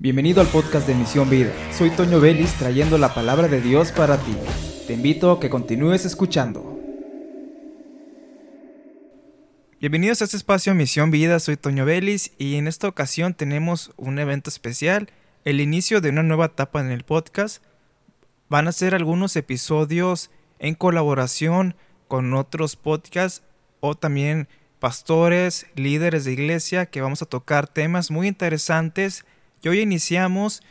Bienvenido al podcast de Misión Vida. Soy Toño Vélez trayendo la palabra de Dios para ti. Te invito a que continúes escuchando. Bienvenidos a este espacio Misión Vida, soy Toño Vélez y en esta ocasión tenemos un evento especial, el inicio de una nueva etapa en el podcast. Van a ser algunos episodios en colaboración con otros podcasts o también pastores, líderes de iglesia que vamos a tocar temas muy interesantes y hoy iniciamos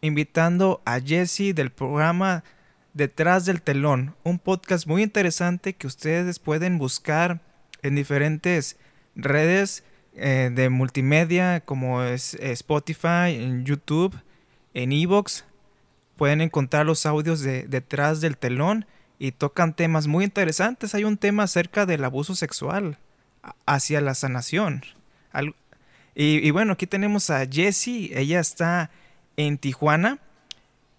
invitando a Jesse del programa Detrás del Telón, un podcast muy interesante que ustedes pueden buscar en diferentes redes eh, de multimedia como es eh, Spotify, en YouTube, en Evox. Pueden encontrar los audios de Detrás del Telón y tocan temas muy interesantes. Hay un tema acerca del abuso sexual hacia la sanación. Y, bueno, aquí tenemos a Jessie, ella está en Tijuana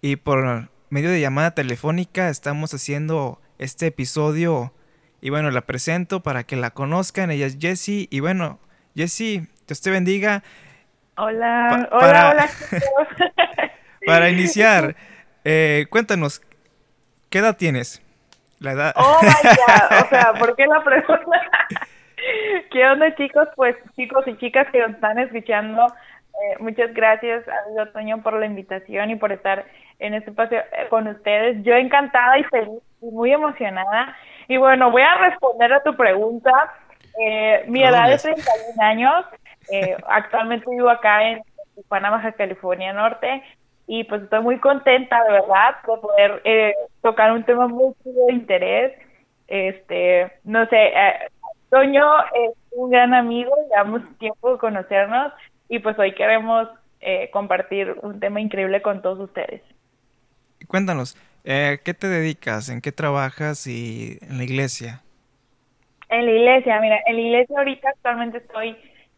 y por medio de llamada telefónica estamos haciendo este episodio y bueno, la presento para que la conozcan, ella es Jessie y bueno, Jessie, Dios te bendiga. Hola, hola, hola. para iniciar, eh, cuéntanos, ¿qué edad tienes? La edad. Oh, vaya, o sea, ¿por qué la pregunta? ¿Qué onda, chicos? Pues, chicos y chicas que nos están escuchando, eh, muchas gracias a Toño por la invitación y por estar en este espacio eh, con ustedes. Yo encantada y feliz y muy emocionada. Y bueno, voy a responder a tu pregunta. Eh, mi edad es 31 años. actualmente vivo acá en Tijuana, Baja California Norte. Y pues estoy muy contenta, de verdad, de poder tocar un tema muy de interés. Este, no sé, Toño es un gran amigo, llevamos tiempo de conocernos y pues hoy queremos eh, compartir un tema increíble con todos ustedes. Cuéntanos, eh, ¿qué te dedicas? ¿En qué trabajas y en la iglesia? En la iglesia, mira, en la iglesia ahorita actualmente estoy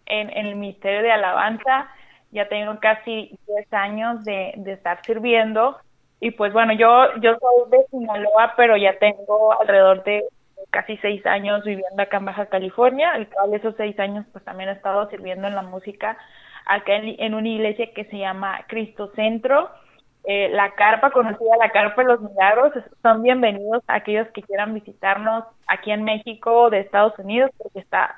en, el Ministerio de Alabanza, ya tengo casi 10 años de, de estar sirviendo y pues bueno, yo, yo soy de Sinaloa, pero ya tengo alrededor de casi seis años viviendo acá en Baja California, el cual esos seis años pues también he estado sirviendo en la música acá en, una iglesia que se llama Cristo Centro. Eh, la carpa, conocida la carpa de los milagros, son bienvenidos a aquellos que quieran visitarnos aquí en México de Estados Unidos, porque está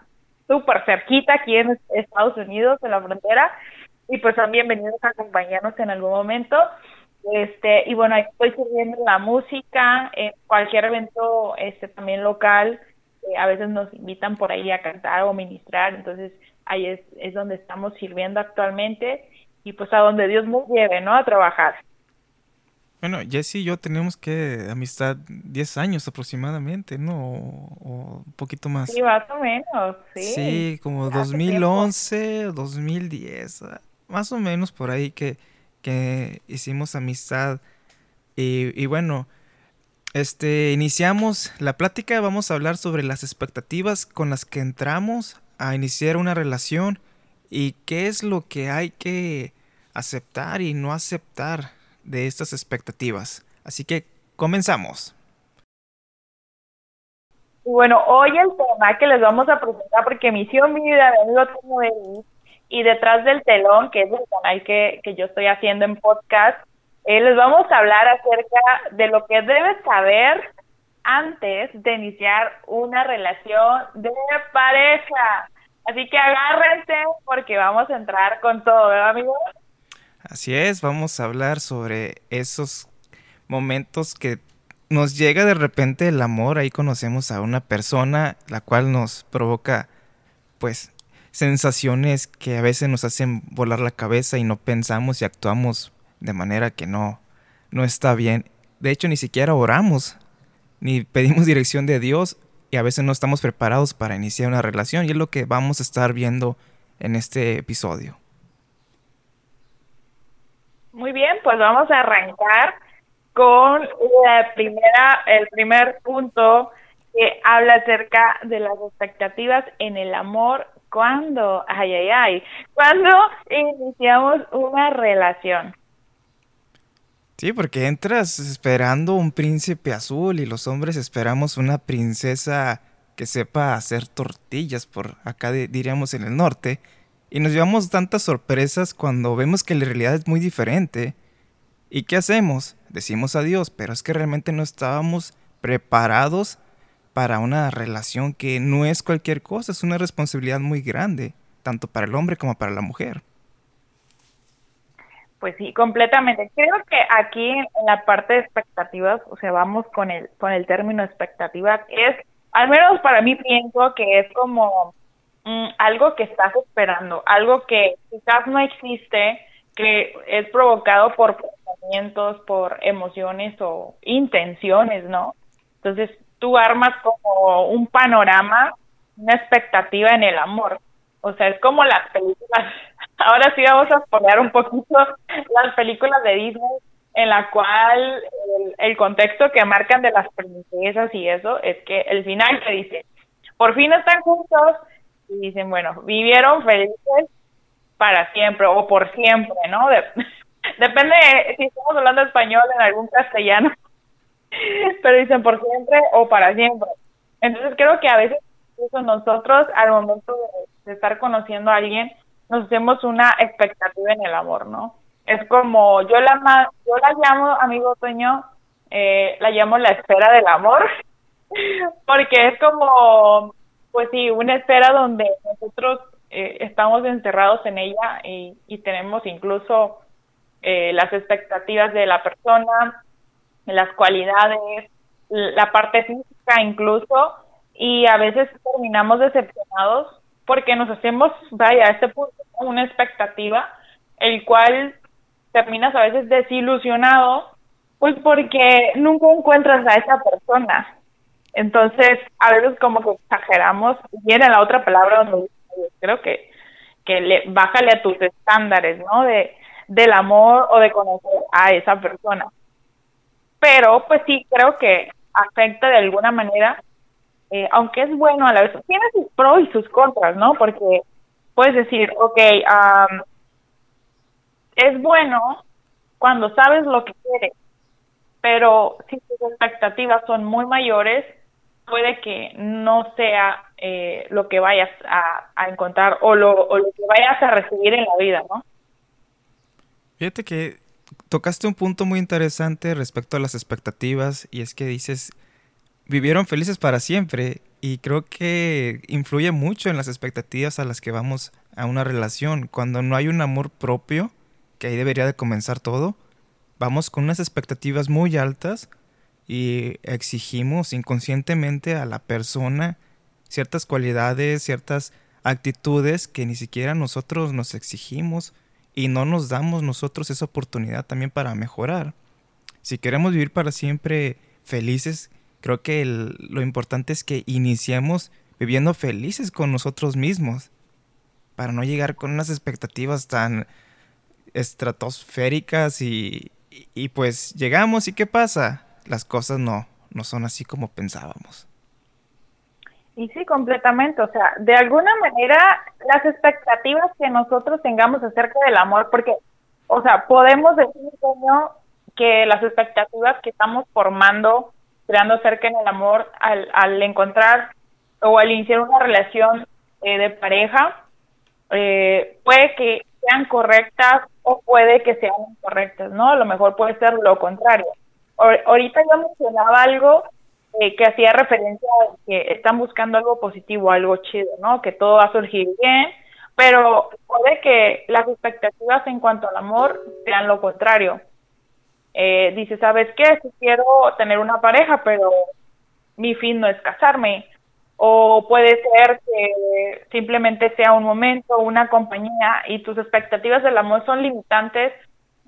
súper cerquita aquí en Estados Unidos, en la frontera, y pues son bienvenidos a acompañarnos en algún momento. Este, y bueno, estoy sirviendo la música, en cualquier evento este también local, eh, a veces nos invitan por ahí a cantar o ministrar, entonces ahí es, es donde estamos sirviendo actualmente y pues a donde Dios nos lleve, ¿no? A trabajar. Bueno, Jesse y yo tenemos que amistad 10 años aproximadamente, ¿no? O, un poquito más. Sí, más o menos, sí. Sí, como 2011, 2010, más o menos por ahí que que hicimos amistad. Y, bueno, este, iniciamos la plática, vamos a hablar sobre las expectativas con las que entramos a iniciar una relación y qué es lo que hay que aceptar y no aceptar de estas expectativas. Así que comenzamos. Bueno, hoy el tema que les vamos a presentar, porque Misión Vida lo tengo y detrás del telón, que es el canal que, que yo estoy haciendo en podcast, eh, les vamos a hablar acerca de lo que debes saber antes de iniciar una relación de pareja. Así que agárrense porque vamos a entrar con todo, ¿verdad, amigos? Así es, vamos a hablar sobre esos momentos que nos llega de repente el amor, ahí conocemos a una persona la cual nos provoca pues sensaciones que a veces nos hacen volar la cabeza y no pensamos y actuamos de manera que no, no está bien. De hecho, ni siquiera oramos, ni pedimos dirección de Dios y a veces no estamos preparados para iniciar una relación y es lo que vamos a estar viendo en este episodio. Muy bien, pues vamos a arrancar con la primera, el primer punto que habla acerca de las expectativas en el amor ¿Cuándo? Ay, ay, ay. ¿Cuándo iniciamos una relación? Sí, porque entras esperando un príncipe azul y los hombres esperamos una princesa que sepa hacer tortillas por acá diríamos en el norte Y nos llevamos tantas sorpresas cuando vemos que la realidad es muy diferente. ¿Y qué hacemos? Decimos adiós, pero es que realmente no estábamos preparados para una relación que no es cualquier cosa, es una responsabilidad muy grande, tanto para el hombre como para la mujer. Pues sí, completamente. Creo que aquí en la parte de expectativas, o sea, vamos con el con el término expectativas, es al menos para mí pienso que es como mm, algo que estás esperando, algo que quizás no existe, que es provocado por pensamientos, por emociones o intenciones, ¿no? Entonces tú armas como un panorama, una expectativa en el amor. O sea, es como las películas. Ahora sí vamos a poner un poquito las películas de Disney en la cual el, contexto que marcan de las princesas y eso es que el final que dice, por fin están juntos y dicen, bueno, vivieron felices para siempre o por siempre, ¿no? depende si estamos hablando español en algún castellano, pero dicen por siempre o para siempre. Entonces creo que a veces incluso nosotros al momento de, estar conociendo a alguien nos hacemos una expectativa en el amor, ¿no? Es como yo la yo la llamo amigo Toño, eh, la llamo la espera del amor, porque es como pues sí una espera donde nosotros eh, estamos encerrados en ella y, y tenemos incluso eh, las expectativas de la persona, las cualidades, la parte física incluso, y a veces terminamos decepcionados porque nos hacemos, vaya, a este punto una expectativa, el cual terminas a veces desilusionado, pues porque nunca encuentras a esa persona. Entonces, a veces como que exageramos, viene la otra palabra donde creo que, que le, bájale a tus estándares, ¿no? De, del amor o de conocer a esa persona pero pues sí creo que afecta de alguna manera, eh, aunque es bueno a la vez, tiene sus pros y sus contras, ¿no? Porque puedes decir, ok, es bueno cuando sabes lo que quieres, pero si tus expectativas son muy mayores, puede que no sea eh, lo que vayas a, a encontrar o lo, o lo que vayas a recibir en la vida, ¿no? Fíjate que tocaste un punto muy interesante respecto a las expectativas y es que dices, vivieron felices para siempre y creo que influye mucho en las expectativas a las que vamos a una relación. Cuando no hay un amor propio, que ahí debería de comenzar todo, vamos con unas expectativas muy altas y exigimos inconscientemente a la persona ciertas cualidades, ciertas actitudes que ni siquiera nosotros nos exigimos y no nos damos nosotros esa oportunidad también para mejorar. Si queremos vivir para siempre felices, creo que lo importante es que iniciemos viviendo felices con nosotros mismos, para no llegar con unas expectativas tan estratosféricas y, y, pues llegamos y ¿qué pasa? Las cosas no, no son así como pensábamos. Y sí, completamente. O sea, de alguna manera, las expectativas que nosotros tengamos acerca del amor, porque, o sea, podemos decir, que las expectativas que estamos formando, creando acerca en el amor, al, al encontrar o al iniciar una relación eh, de pareja, eh, puede que sean correctas o puede que sean incorrectas, ¿no? A lo mejor puede ser lo contrario. ahorita yo mencionaba algo eh, que hacía referencia a que están buscando algo positivo, algo chido, ¿no? Que todo va a surgir bien, pero puede que las expectativas en cuanto al amor sean lo contrario. Eh, dice, ¿sabes qué? Si quiero tener una pareja, pero mi fin no es casarme. O puede ser que simplemente sea un momento, una compañía y tus expectativas del amor son limitantes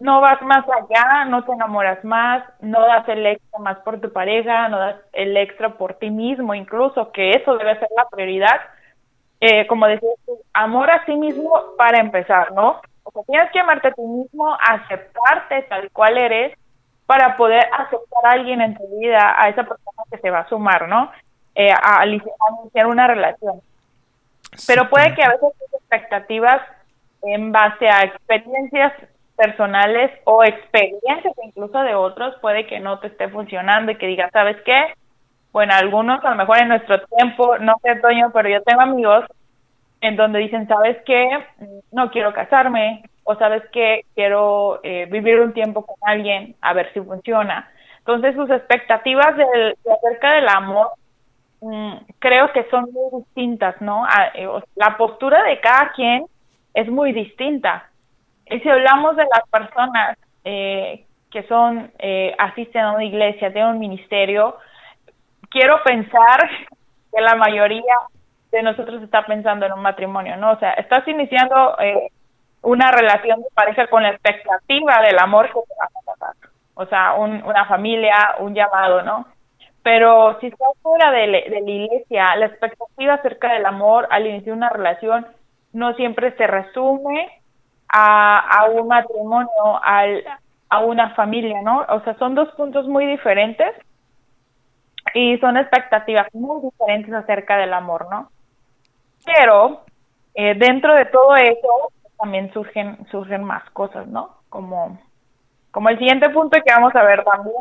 no vas más allá, no te enamoras más, no das el extra más por tu pareja, no das el extra por ti mismo, incluso, que eso debe ser la prioridad. Eh, como decías amor a sí mismo para empezar, ¿no? O sea, tienes que amarte a ti mismo, aceptarte tal cual eres, para poder aceptar a alguien en tu vida, a esa persona que se va a sumar, ¿no? Eh, a, iniciar una relación. Pero puede que a veces tus expectativas en base a experiencias personales o experiencias incluso de otros puede que no te esté funcionando y que digas, ¿sabes qué? Bueno, algunos a lo mejor en nuestro tiempo, no sé, Toño, pero yo tengo amigos en donde dicen, ¿sabes qué? No quiero casarme, o sabes qué? Quiero eh, vivir un tiempo con alguien, a ver si funciona. Entonces sus expectativas de, acerca del amor mm, creo que son muy distintas, ¿no? Eh, la postura de cada quien es muy distinta. Y si hablamos de las personas eh, que son, eh, asisten a una iglesia, tienen un ministerio, quiero pensar que la mayoría de nosotros está pensando en un matrimonio, ¿no? O sea, estás iniciando eh, una relación de pareja con la expectativa del amor que te va a pasar. O sea, una familia, un llamado, ¿no? Pero si estás fuera de, de la iglesia, la expectativa acerca del amor al iniciar una relación no siempre se resume a, a un matrimonio, al, a una familia, ¿no? O sea, son dos puntos muy diferentes y son expectativas muy diferentes acerca del amor, ¿no? Pero eh, dentro de todo eso también surgen surgen más cosas, ¿no? Como como el siguiente punto que vamos a ver también.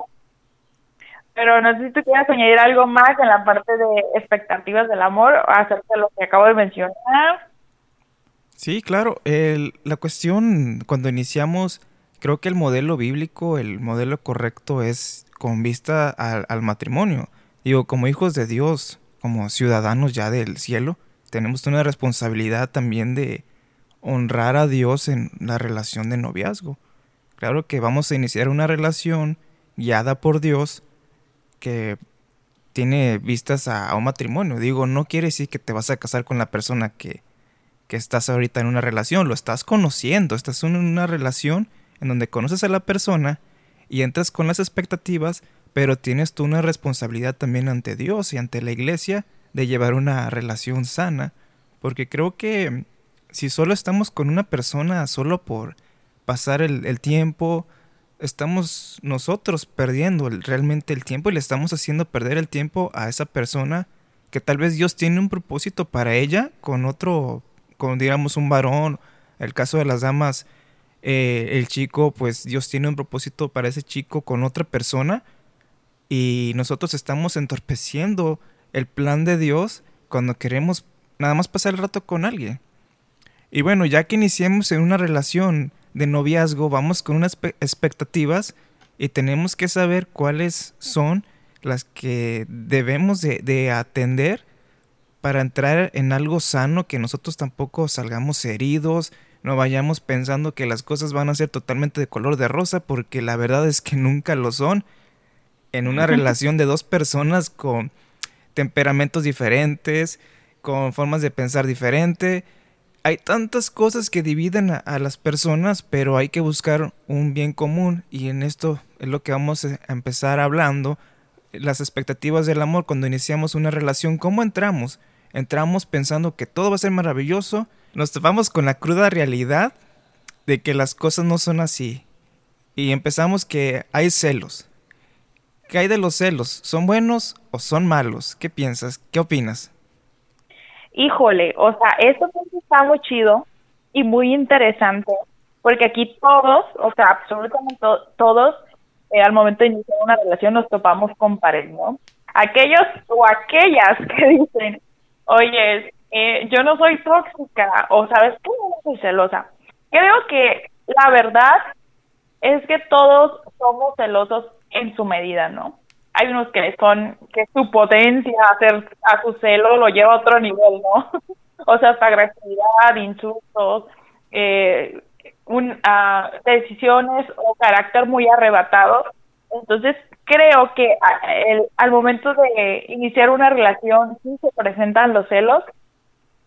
Pero no sé si tú quieres añadir algo más en la parte de expectativas del amor acerca de lo que acabo de mencionar. Sí, claro. la cuestión cuando iniciamos creo que el modelo bíblico, el modelo correcto es con vista al, matrimonio. Digo, como hijos de Dios, como ciudadanos ya del cielo, tenemos una responsabilidad también de honrar a Dios en la relación de noviazgo. Claro que vamos a iniciar una relación guiada por Dios que tiene vistas a, un matrimonio. Digo, no quiere decir que te vas a casar con la persona que, que estás ahorita en una relación, lo estás conociendo, estás en una relación en donde conoces a la persona y entras con las expectativas, pero tienes tú una responsabilidad también ante Dios y ante la iglesia de llevar una relación sana, porque creo que si solo estamos con una persona solo por pasar el, tiempo, estamos nosotros perdiendo realmente el tiempo y le estamos haciendo perder el tiempo a esa persona que tal vez Dios tiene un propósito para ella con otro, con digamos un varón, el caso de las damas, eh, el chico, pues Dios tiene un propósito para ese chico con otra persona y nosotros estamos entorpeciendo el plan de Dios cuando queremos nada más pasar el rato con alguien. Y bueno, ya que iniciemos en una relación de noviazgo, vamos con unas expectativas y tenemos que saber cuáles son las que debemos de, de atender para entrar en algo sano, que nosotros tampoco salgamos heridos, no vayamos pensando que las cosas van a ser totalmente de color de rosa, porque la verdad es que nunca lo son. En una relación de dos personas con temperamentos diferentes, con formas de pensar diferente, hay tantas cosas que dividen a, las personas, pero hay que buscar un bien común y en esto es lo que vamos a empezar hablando, las expectativas del amor cuando iniciamos una relación, ¿cómo entramos? Entramos pensando que todo va a ser maravilloso nos topamos con la cruda realidad de que las cosas no son así. Y empezamos que hay celos. ¿Qué hay de los celos? ¿Son buenos o son malos? ¿Qué piensas? ¿Qué opinas? Híjole, o sea, esto está muy chido y muy interesante, porque aquí todos, o sea, absolutamente todos, eh, al momento de iniciar una relación nos topamos con pared, ¿no? Aquellos o aquellas que dicen, oye, eh, yo no soy tóxica o sabes que no soy celosa. Creo que la verdad es que todos somos celosos en su medida, ¿no? Hay unos que son, que su potencia hacer a su celo lo lleva a otro nivel, ¿no? o sea, hasta agresividad, insultos, eh, un, uh, decisiones o carácter muy arrebatado. Entonces, creo que el, al momento de iniciar una relación sí se presentan los celos,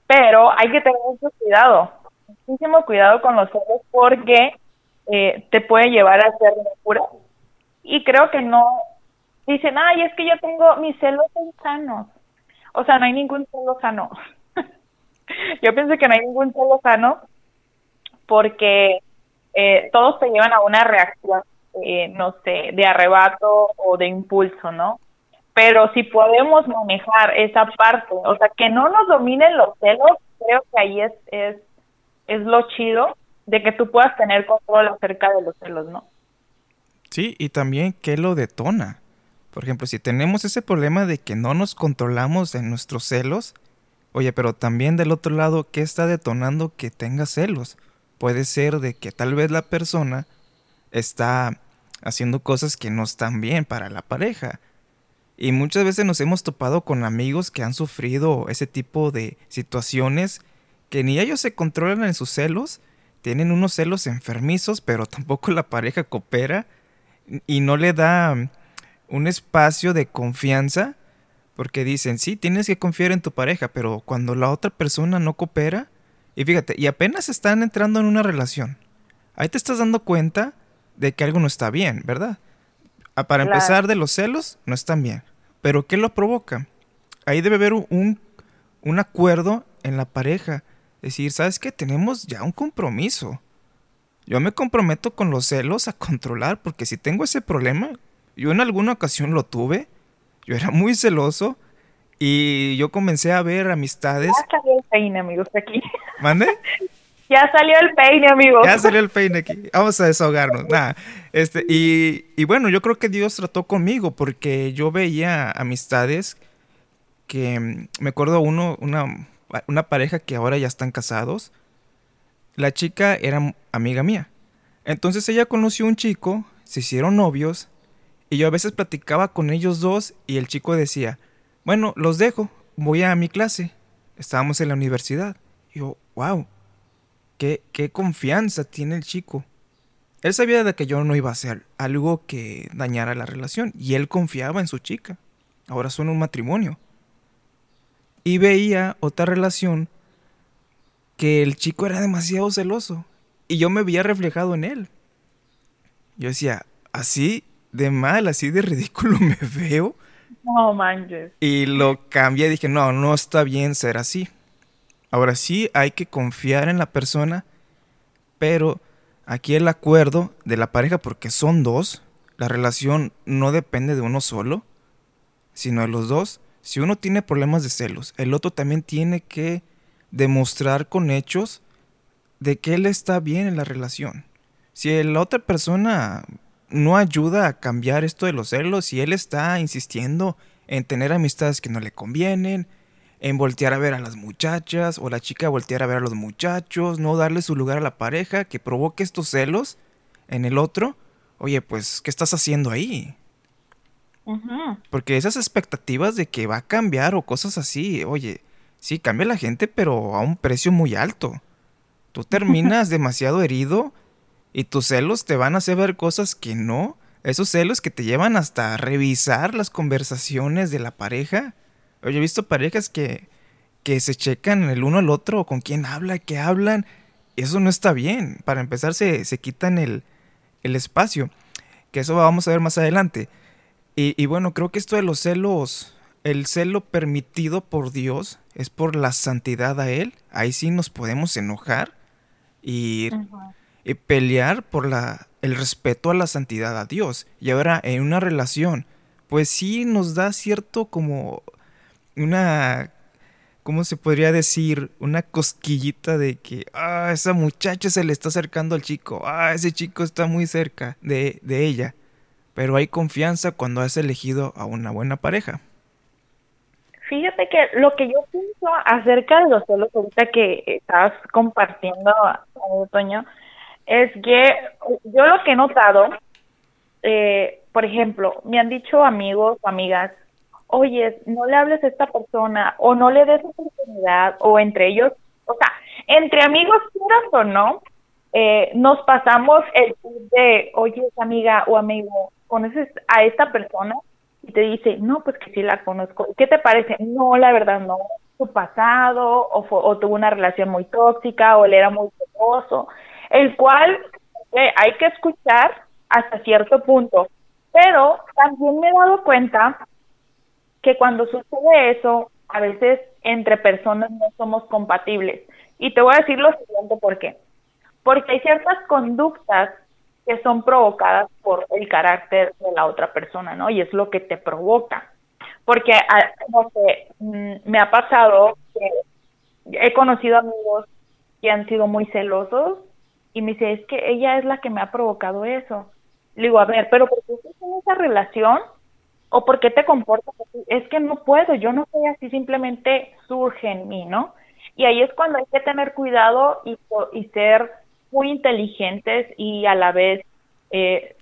pero hay que tener mucho cuidado, muchísimo cuidado con los celos porque eh, te puede llevar a ser locura. Y creo que no, dicen, ay, es que yo tengo mis celos sanos. O sea, no hay ningún celo sano. yo pienso que no hay ningún celo sano porque eh, todos te llevan a una reacción, eh, no sé, de arrebato o de impulso, ¿no? pero si podemos manejar esa parte, o sea, que no nos dominen los celos, creo que ahí es, es, es lo chido de que tú puedas tener control acerca de los celos, ¿no? Sí, y también qué lo detona. Por ejemplo, si tenemos ese problema de que no nos controlamos en nuestros celos, Oye, pero también del otro lado, ¿qué está detonando que tenga celos? Puede ser de que tal vez la persona está haciendo cosas que no están bien para la pareja. Y muchas veces nos hemos topado con amigos que han sufrido ese tipo de situaciones que ni ellos se controlan en sus celos, tienen unos celos enfermizos, pero tampoco la pareja coopera y no le da un espacio de confianza porque dicen, sí, tienes que confiar en tu pareja, pero cuando la otra persona no coopera, y fíjate, y apenas están entrando en una relación, ahí te estás dando cuenta de que algo no está bien, ¿verdad? Ah, para empezar, de los celos no están bien. Pero ¿qué lo provoca? Ahí debe haber un, un acuerdo en la pareja. Decir, ¿sabes qué? Tenemos ya un compromiso. Yo me comprometo con los celos a controlar, porque si tengo ese problema, yo en alguna ocasión lo tuve, yo era muy celoso y yo comencé a ver amistades. Salió el peine, amigos, aquí. ¿Mande? ya salió el peine, amigos. Ya salió el peine aquí. Vamos a desahogarnos. Este, y, y bueno, yo creo que Dios trató conmigo porque yo veía amistades que mm, me acuerdo uno, una, una pareja que ahora ya están casados. La chica era amiga mía. Entonces ella conoció a un chico, se hicieron novios y yo a veces platicaba con ellos dos y el chico decía, bueno, los dejo, voy a mi clase. Estábamos en la universidad. Y yo, wow, qué, qué confianza tiene el chico. Él sabía de que yo no iba a hacer algo que dañara la relación y él confiaba en su chica. Ahora son un matrimonio. Y veía otra relación que el chico era demasiado celoso y yo me veía reflejado en él. Yo decía, así de mal, así de ridículo me veo. No manches. Y lo cambié dije, no, no está bien ser así. Ahora sí hay que confiar en la persona, pero aquí el acuerdo de la pareja, porque son dos, la relación no depende de uno solo, sino de los dos. Si uno tiene problemas de celos, el otro también tiene que demostrar con hechos de que él está bien en la relación. Si la otra persona no ayuda a cambiar esto de los celos y él está insistiendo en tener amistades que no le convienen, en voltear a ver a las muchachas o la chica voltear a ver a los muchachos, no darle su lugar a la pareja que provoque estos celos en el otro, oye, pues, ¿qué estás haciendo ahí? Porque esas expectativas de que va a cambiar o cosas así, oye, sí, cambia la gente, pero a un precio muy alto. Tú terminas demasiado herido y tus celos te van a hacer ver cosas que no. Esos celos que te llevan hasta revisar las conversaciones de la pareja. Oye, he visto parejas que, que se checan el uno al otro, con quién habla, qué hablan. Eso no está bien. Para empezar, se, se quitan el, el espacio. Que eso vamos a ver más adelante. Y, y, bueno, creo que esto de los celos, el celo permitido por Dios es por la santidad a Él. Ahí sí nos podemos enojar y y pelear por la, el respeto a la santidad a Dios. Y ahora en una relación, pues sí nos da cierto como una, ¿cómo se podría decir? Una cosquillita de que, ah, esa muchacha se le está acercando al chico, ah, ese chico está muy cerca de, de ella. Pero hay confianza cuando has elegido a una buena pareja. Fíjate que lo que yo pienso acerca de los celos ahorita que estás compartiendo, Toño, es que yo lo que he notado, eh, por ejemplo, me han dicho amigos o amigas, oye, no le hables a esta persona o no le des oportunidad o entre ellos, o sea, entre amigos, quieras o no, eh, nos pasamos el de, oye, amiga o amigo, conoces a esta persona y te dice, no, pues que sí la conozco. ¿Qué te parece? No, la verdad no. Su pasado o, o tuvo una relación muy tóxica o él era muy celoso el cual eh, hay que escuchar hasta cierto punto. Pero también me he dado cuenta que cuando sucede eso, a veces entre personas no somos compatibles. Y te voy a decir lo siguiente, ¿por qué? Porque hay ciertas conductas que son provocadas por el carácter de la otra persona, ¿no? Y es lo que te provoca. Porque, ah, no sé, mm, me ha pasado que he conocido amigos que han sido muy celosos y me dice, es que ella es la que me ha provocado eso. Le digo, a ver, pero ¿por qué estás en esa relación ¿O por qué te comportas así? Es que no puedo, yo no soy así, simplemente surge en mí, ¿no? Y ahí es cuando hay que tener cuidado y, y ser muy inteligentes y a la vez eh,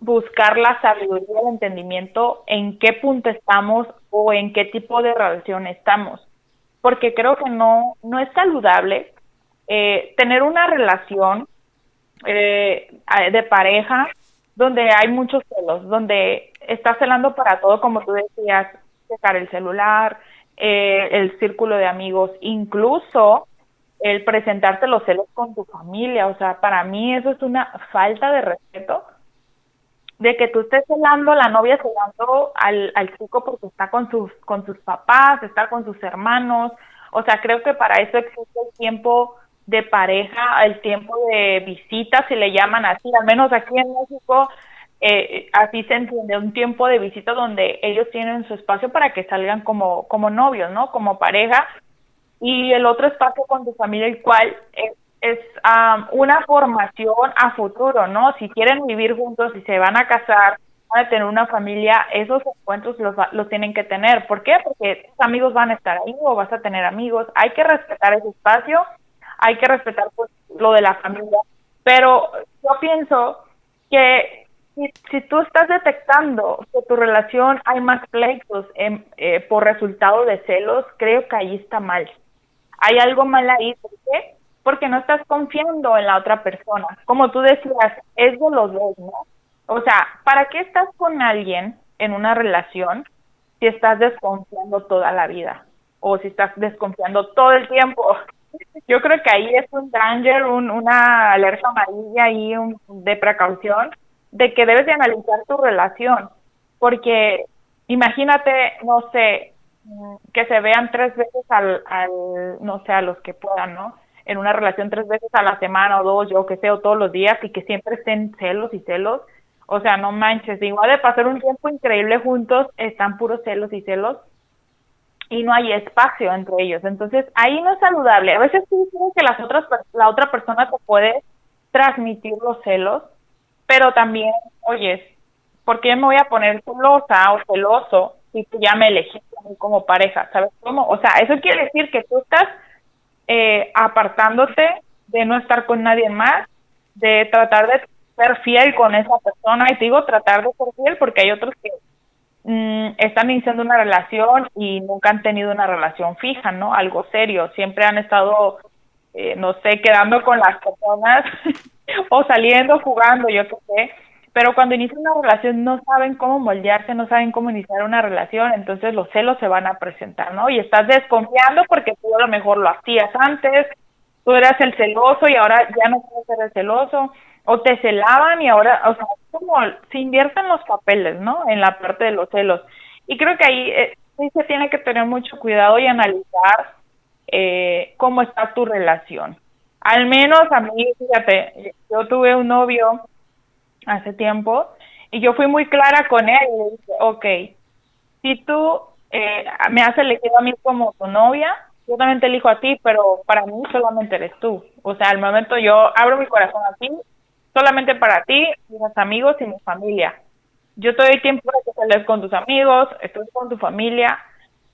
buscar la sabiduría y el entendimiento en qué punto estamos o en qué tipo de relación estamos. Porque creo que no, no es saludable eh, tener una relación eh, de pareja donde hay muchos celos, donde estás celando para todo, como tú decías, sacar el celular, eh, el círculo de amigos, incluso el presentarte los celos con tu familia. O sea, para mí eso es una falta de respeto de que tú estés celando, la novia celando al, al chico porque está con sus, con sus papás, está con sus hermanos. O sea, creo que para eso existe el tiempo de pareja, el tiempo de visita, si le llaman así, al menos aquí en México, eh, así se entiende, un tiempo de visita donde ellos tienen su espacio para que salgan como, como novios, ¿no? Como pareja, y el otro espacio con tu familia, el cual es, es una formación a futuro, ¿no? Si quieren vivir juntos, si se van a casar, van a tener una familia, esos encuentros los, los tienen que tener. ¿Por qué? Porque tus amigos van a estar ahí o vas a tener amigos. Hay que respetar ese espacio, hay que respetar pues, lo de la familia. Pero yo pienso que si, si tú estás detectando que tu relación hay más pleitos eh, por resultado de celos, creo que ahí está mal hay algo mal ahí. ¿Por qué? Porque no estás confiando en la otra persona. Como tú decías, es de los dos, ¿no? O sea, ¿para qué estás con alguien en una relación si estás desconfiando toda la vida? O si estás desconfiando todo el tiempo. Yo creo que ahí es un danger, un, una alerta amarilla y un, de precaución de que debes de analizar tu relación. Porque imagínate, no sé, que se vean tres veces al, al, no sé, a los que puedan, ¿no? En una relación tres veces a la semana o dos, yo que sé, o todos los días y que siempre estén celos y celos. O sea, no manches, igual de pasar un tiempo increíble juntos, están puros celos y celos y no hay espacio entre ellos. Entonces, ahí no es saludable. A veces tú crees que las otras, la otra persona te puede transmitir los celos, pero también, oye, ¿por qué me voy a poner celosa o celoso si tú ya me elegiste como pareja, ¿sabes cómo? O sea, eso quiere decir que tú estás eh, apartándote de no estar con nadie más, de tratar de ser fiel con esa persona, y te digo tratar de ser fiel porque hay otros que mm, están iniciando una relación y nunca han tenido una relación fija, ¿no? Algo serio, siempre han estado, eh, no sé, quedando con las personas o saliendo, jugando, yo qué sé pero cuando inician una relación no saben cómo moldearse, no saben cómo iniciar una relación, entonces los celos se van a presentar, ¿no? Y estás desconfiando porque tú a lo mejor lo hacías antes, tú eras el celoso y ahora ya no puedes ser el celoso, o te celaban y ahora, o sea, como se invierten los papeles, ¿no? En la parte de los celos. Y creo que ahí eh, sí se tiene que tener mucho cuidado y analizar eh, cómo está tu relación. Al menos a mí, fíjate, yo tuve un novio hace tiempo, y yo fui muy clara con él y le dije, ok, si tú eh, me has elegido a mí como tu novia, yo también te elijo a ti, pero para mí solamente eres tú. O sea, al momento yo abro mi corazón a ti, solamente para ti, mis amigos y mi familia. Yo te doy tiempo para con tus amigos, estoy con tu familia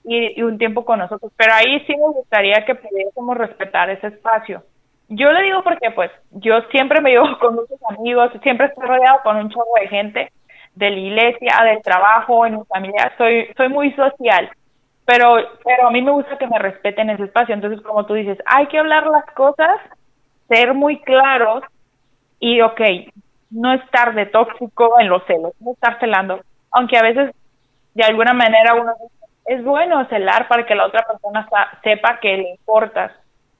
y, y un tiempo con nosotros. Pero ahí sí me gustaría que pudiésemos respetar ese espacio. Yo le digo porque pues yo siempre me llevo con muchos amigos, siempre estoy rodeado con un chorro de gente de la iglesia, del trabajo, en mi familia, soy soy muy social, pero pero a mí me gusta que me respeten ese espacio, entonces como tú dices, hay que hablar las cosas, ser muy claros y ok, no estar de tóxico en los celos, no estar celando, aunque a veces de alguna manera uno es bueno celar para que la otra persona sepa que le importas,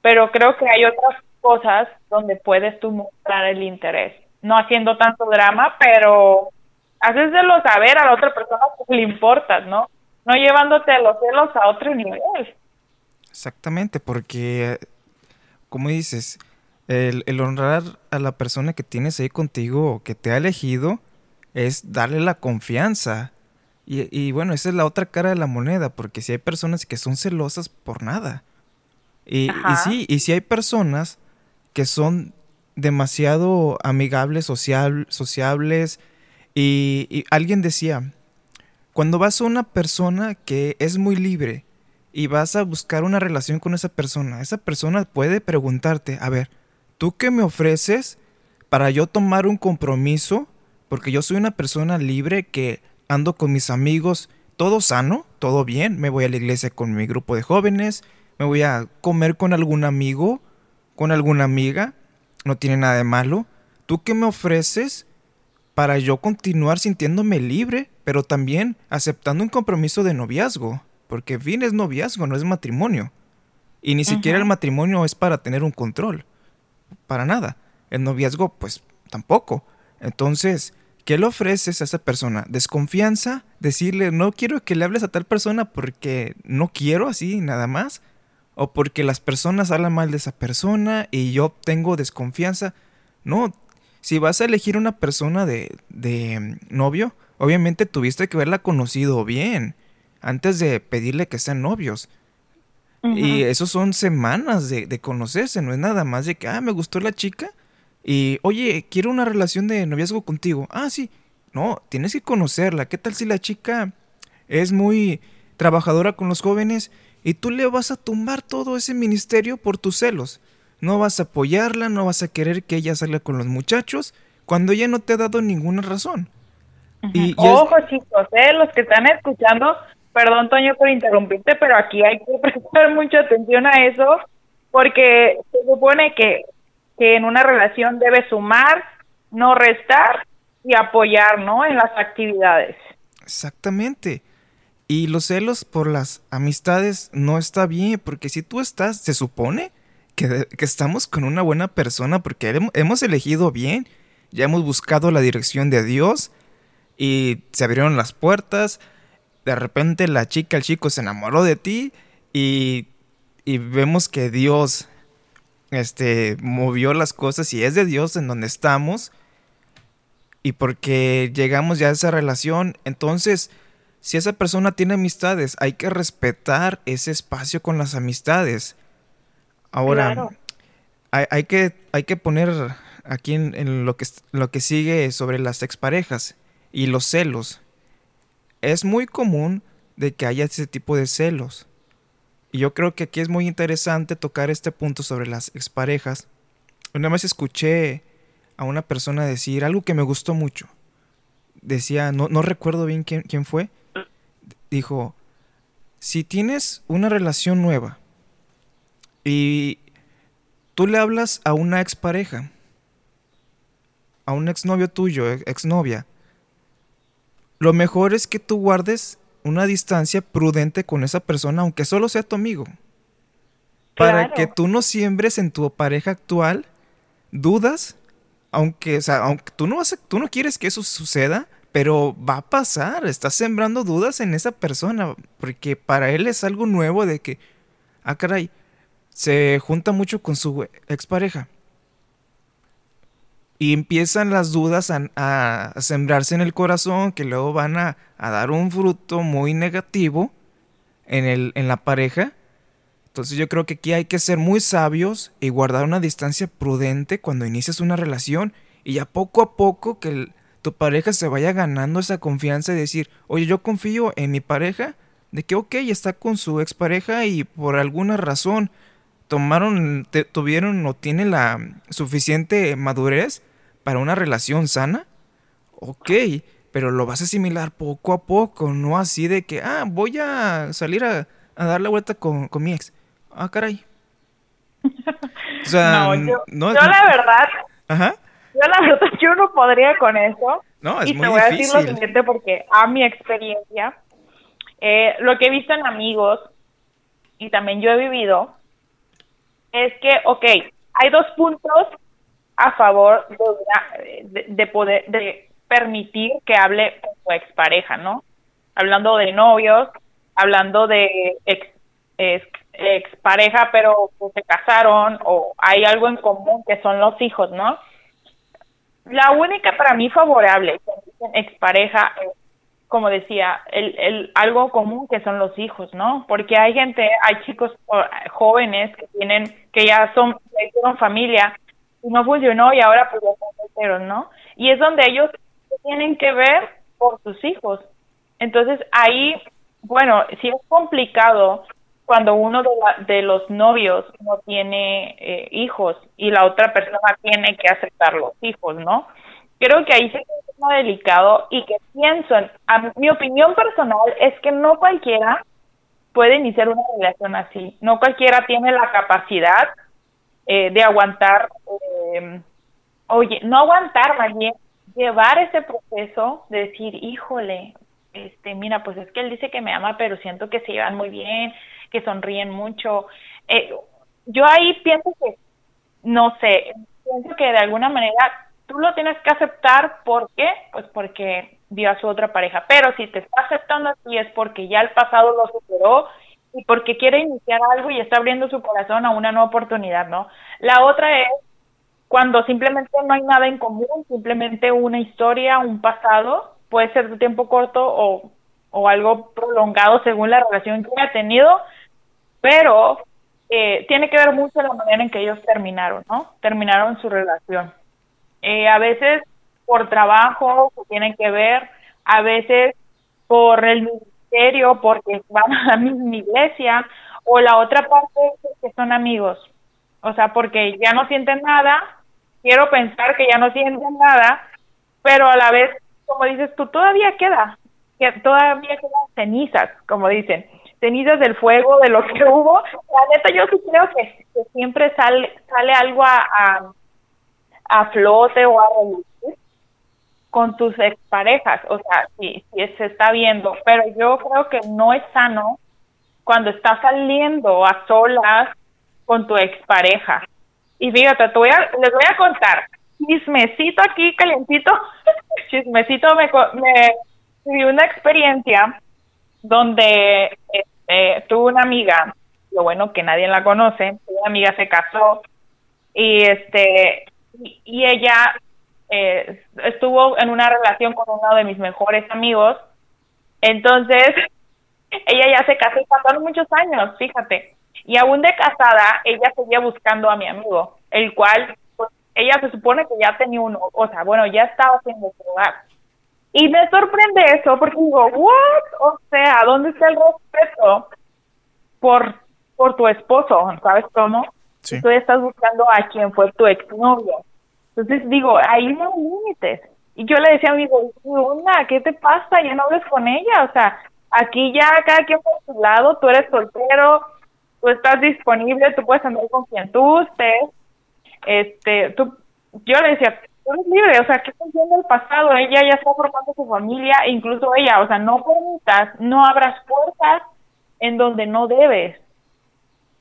pero creo que hay otras cosas donde puedes tú mostrar el interés. No haciendo tanto drama, pero hacéselo saber a la otra persona que le importas, ¿no? No llevándote los celos a otro nivel. Exactamente, porque, como dices, el, el, honrar a la persona que tienes ahí contigo, que te ha elegido, es darle la confianza. Y, y, bueno, esa es la otra cara de la moneda, porque si hay personas que son celosas por nada. Y, y sí, y si hay personas que son demasiado amigables, social, sociables. Y, alguien decía, cuando vas a una persona que es muy libre y vas a buscar una relación con esa persona, esa persona puede preguntarte, a ver, ¿tú qué me ofreces para yo tomar un compromiso? Porque yo soy una persona libre que ando con mis amigos, todo sano, todo bien, me voy a la iglesia con mi grupo de jóvenes, me voy a comer con algún amigo, con alguna amiga, no tiene nada de malo. ¿Tú qué me ofreces para yo continuar sintiéndome libre, pero también aceptando un compromiso de noviazgo? Porque fin es noviazgo, no es matrimonio. Y ni siquiera el matrimonio es para tener un control. Para nada. El noviazgo, pues tampoco. Entonces, ¿qué le ofreces a esa persona? ¿Desconfianza? Decirle, no quiero que le hables a tal persona porque no quiero así, nada más. O porque las personas hablan mal de esa persona y yo tengo desconfianza. No, si vas a elegir una persona de, de mm, novio, obviamente tuviste que haberla conocido bien antes de pedirle que sean novios. Y eso son semanas de, de, conocerse, no es nada más de que, ah, me gustó la chica y, oye, quiero una relación de noviazgo contigo. Ah, sí. No, tienes que conocerla. ¿Qué tal si la chica es muy trabajadora con los jóvenes y tú le vas a tumbar todo ese ministerio por tus celos? no vas a apoyarla, no vas a querer que ella salga con los muchachos cuando ella no te ha dado ninguna razón. y, Ojo, chicos, eh, los que están escuchando, perdón, Toño, por interrumpirte, pero aquí hay que prestar mucha atención a eso, porque se supone que, que en una relación debe sumar, no restar y apoyar. En las actividades. Exactamente. Y los celos por las amistades no está bien, porque si tú estás, se supone que, estamos con una buena persona porque hemos elegido bien, ya hemos buscado la dirección de Dios y se abrieron las puertas. De repente la chica, el chico se enamoró de ti y, y vemos que Dios este, movió las cosas y es de Dios en donde estamos. Y porque llegamos ya a esa relación, entonces, si esa persona tiene amistades, hay que respetar ese espacio con las amistades. Ahora, hay, que, hay que poner aquí en, lo, que, lo que sigue sobre las exparejas y los celos. Es muy común de que haya ese tipo de celos. Y yo creo que aquí es muy interesante tocar este punto sobre las exparejas. Una vez escuché a una persona decir algo que me gustó mucho. Decía, no, no recuerdo bien quién, quién fue. Dijo, si tienes una relación nueva y tú le hablas a una expareja, a un exnovio tuyo, exnovia. Lo mejor es que tú guardes una distancia prudente con esa persona, aunque solo sea tu amigo. Para que tú no siembres en tu pareja actual dudas, aunque, o sea, aunque tú no, vas tú no quieres que eso suceda, pero va a pasar. Estás sembrando dudas en esa persona, porque para él es algo nuevo de que, ah, caray, se junta mucho con su expareja. Y empiezan las dudas a, sembrarse en el corazón que luego van a, dar un fruto muy negativo en, el, en la pareja. Entonces yo creo que aquí hay que ser muy sabios y guardar una distancia prudente cuando inicias una relación y ya poco a poco que tu pareja se vaya ganando esa confianza y decir, oye, yo confío en mi pareja, de que ok, está con su expareja y por alguna razón tomaron, tuvieron o tienen la suficiente madurez para una relación sana, ok, pero lo vas a asimilar poco a poco, no así de que, ah, voy a salir a, dar la vuelta con, mi ex. Ah, caray. O sea, no, yo, no, yo la verdad, Ajá. yo la verdad, yo no podría con eso. No, es y muy te voy a decir lo siguiente porque a mi experiencia, eh, lo que he visto en amigos y también yo he vivido, es que, ok, hay dos puntos a favor de, poder, de permitir que hable con su expareja, ¿no? Hablando de novios, hablando de ex, ex, pareja, pero se casaron o hay algo en común que son los hijos, ¿no? La única para mí favorable expareja es como decía, el, el, algo común que son los hijos, ¿no? Porque hay gente, hay chicos jóvenes que tienen, que ya son, hicieron familia y no funcionó y ahora pues ya son ¿no? Y es donde ellos tienen que ver por sus hijos. Entonces ahí, bueno, sí es complicado cuando uno de, los novios no tiene eh, hijos y la otra persona tiene que aceptar los hijos, ¿no? Creo que ahí se un tema delicado y que pienso, a mi opinión personal es que no cualquiera puede iniciar una relación así, no cualquiera tiene la capacidad eh, de aguantar, eh, oye, no aguantar más bien, llevar ese proceso de decir, híjole, este, mira, pues es que él dice que me ama, pero siento que se llevan muy bien, que sonríen mucho. Eh, yo ahí pienso que, no sé, pienso que de alguna manera tú lo tienes que aceptar, ¿por qué? Pues porque vio a su otra pareja, pero si te está aceptando así es porque ya el pasado lo superó y porque quiere iniciar algo y está abriendo su corazón a una nueva oportunidad, ¿no? La otra es cuando simplemente no hay nada en común, simplemente una historia, un pasado, puede ser de tiempo corto o, o algo prolongado según la relación que haya tenido, pero eh, tiene que ver mucho la manera en que ellos terminaron, ¿no? Terminaron su relación. Eh, a veces por trabajo que tienen que ver, a veces por el ministerio, porque van a la misma iglesia, o la otra parte es que son amigos. O sea, porque ya no sienten nada, quiero pensar que ya no sienten nada, pero a la vez, como dices tú, todavía queda, que todavía quedan cenizas, como dicen cenizas del fuego, de lo que hubo. La neta, yo sí creo que, siempre sale, sale algo a, a, flote o a relucir con tus exparejas. O sea, sí, sí se está viendo, pero yo creo que no es sano cuando estás saliendo a solas con tu expareja. Y fíjate, te voy a, les voy a contar, chismecito aquí calientito, chismecito me, me vi una experiencia donde eh, tuve una amiga, lo bueno que nadie la conoce, una amiga se casó y este y, ella eh, estuvo en una relación con uno de mis mejores amigos, entonces ella ya se casó y pasaron muchos años, fíjate, y aún de casada ella seguía buscando a mi amigo, el cual pues, ella se supone que ya tenía uno, o sea, bueno, ya estaba haciendo hogar y me sorprende eso porque digo, ¿what? O sea, ¿dónde está el respeto por, por tu esposo? ¿Sabes cómo? Tú estás buscando a quien fue tu exnovio. Entonces digo, ahí no hay límites. Y yo le decía a mi onda? ¿Qué te pasa? Ya no hables con ella. O sea, aquí ya cada quien por su lado, tú eres soltero, tú estás disponible, tú puedes andar con quien tú estés. Este, tú, yo le decía, eres libre, o sea, ¿qué haciendo el pasado? Ella ya está formando su familia, incluso ella, o sea, no permitas, no abras puertas en donde no debes.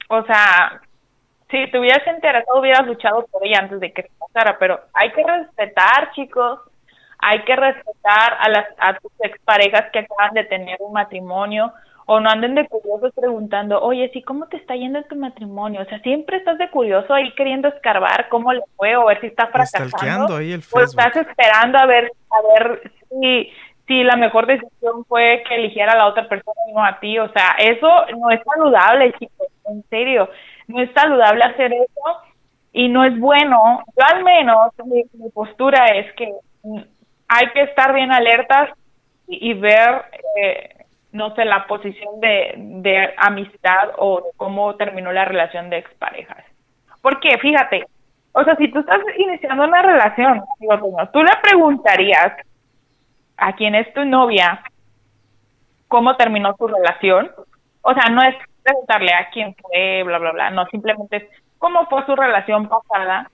O sea, si te hubieras interesado, hubieras luchado por ella antes de que se pasara, pero hay que respetar, chicos, hay que respetar a las a tus exparejas que acaban de tener un matrimonio, o no anden de curiosos preguntando, oye, sí, ¿cómo te está yendo en tu matrimonio? O sea, siempre estás de curioso ahí queriendo escarbar cómo le fue o ver si está fracasando. Ahí el o estás esperando a ver, a ver si, si la mejor decisión fue que eligiera a la otra persona y no a ti. O sea, eso no es saludable, chicos, en serio. No es saludable hacer eso y no es bueno. Yo al menos, mi, postura es que hay que estar bien alertas y, ver... Eh, no sé, la posición de, de amistad o cómo terminó la relación de exparejas. Porque, fíjate, o sea, si tú estás iniciando una relación, tú le preguntarías a quién es tu novia cómo terminó su relación. O sea, no es preguntarle a quién fue, bla, bla, bla. No, simplemente es cómo fue su relación pasada.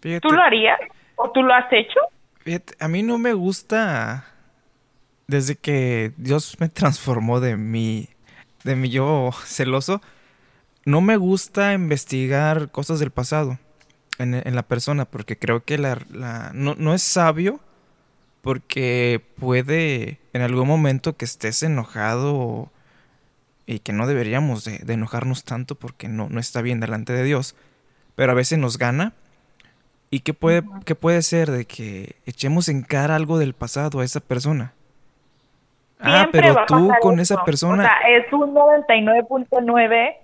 ¿Tú lo harías? ¿O tú lo has hecho? Fíjate, a mí no me gusta desde que Dios me transformó de mi, de mi yo celoso, no me gusta investigar cosas del pasado en, la persona, porque creo que la, no, es sabio, porque puede en algún momento que estés enojado y que no deberíamos de, enojarnos tanto porque no, no está bien delante de Dios, pero a veces nos gana. ¿Y qué puede, qué puede ser de que echemos en cara algo del pasado a esa persona? ah, pero tú con esa persona. O sea, es un 99.9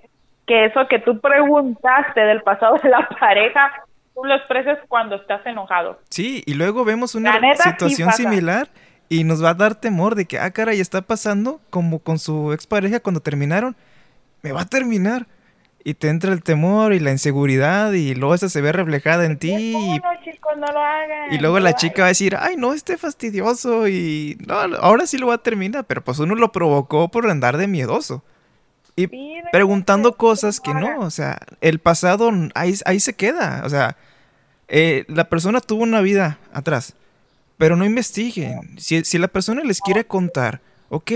que eso que tú preguntaste del pasado de la pareja, tú lo expresas cuando estás enojado. Sí, y luego vemos una situación similar y nos va a dar temor de que, ah, caray, está pasando como con su expareja cuando terminaron. Me va a terminar. Y te entra el temor y la inseguridad y luego eso se ve reflejada en ti. Y, no lo hagan, y luego la chica va a decir, ay, no, este fastidioso y no, ahora sí lo va a terminar, pero pues uno lo provocó por andar de miedoso. Y preguntando cosas que no, o sea, el pasado ahí, ahí se queda, o sea, eh, la persona tuvo una vida atrás, pero no investiguen. Si, si la persona les quiere contar, ok,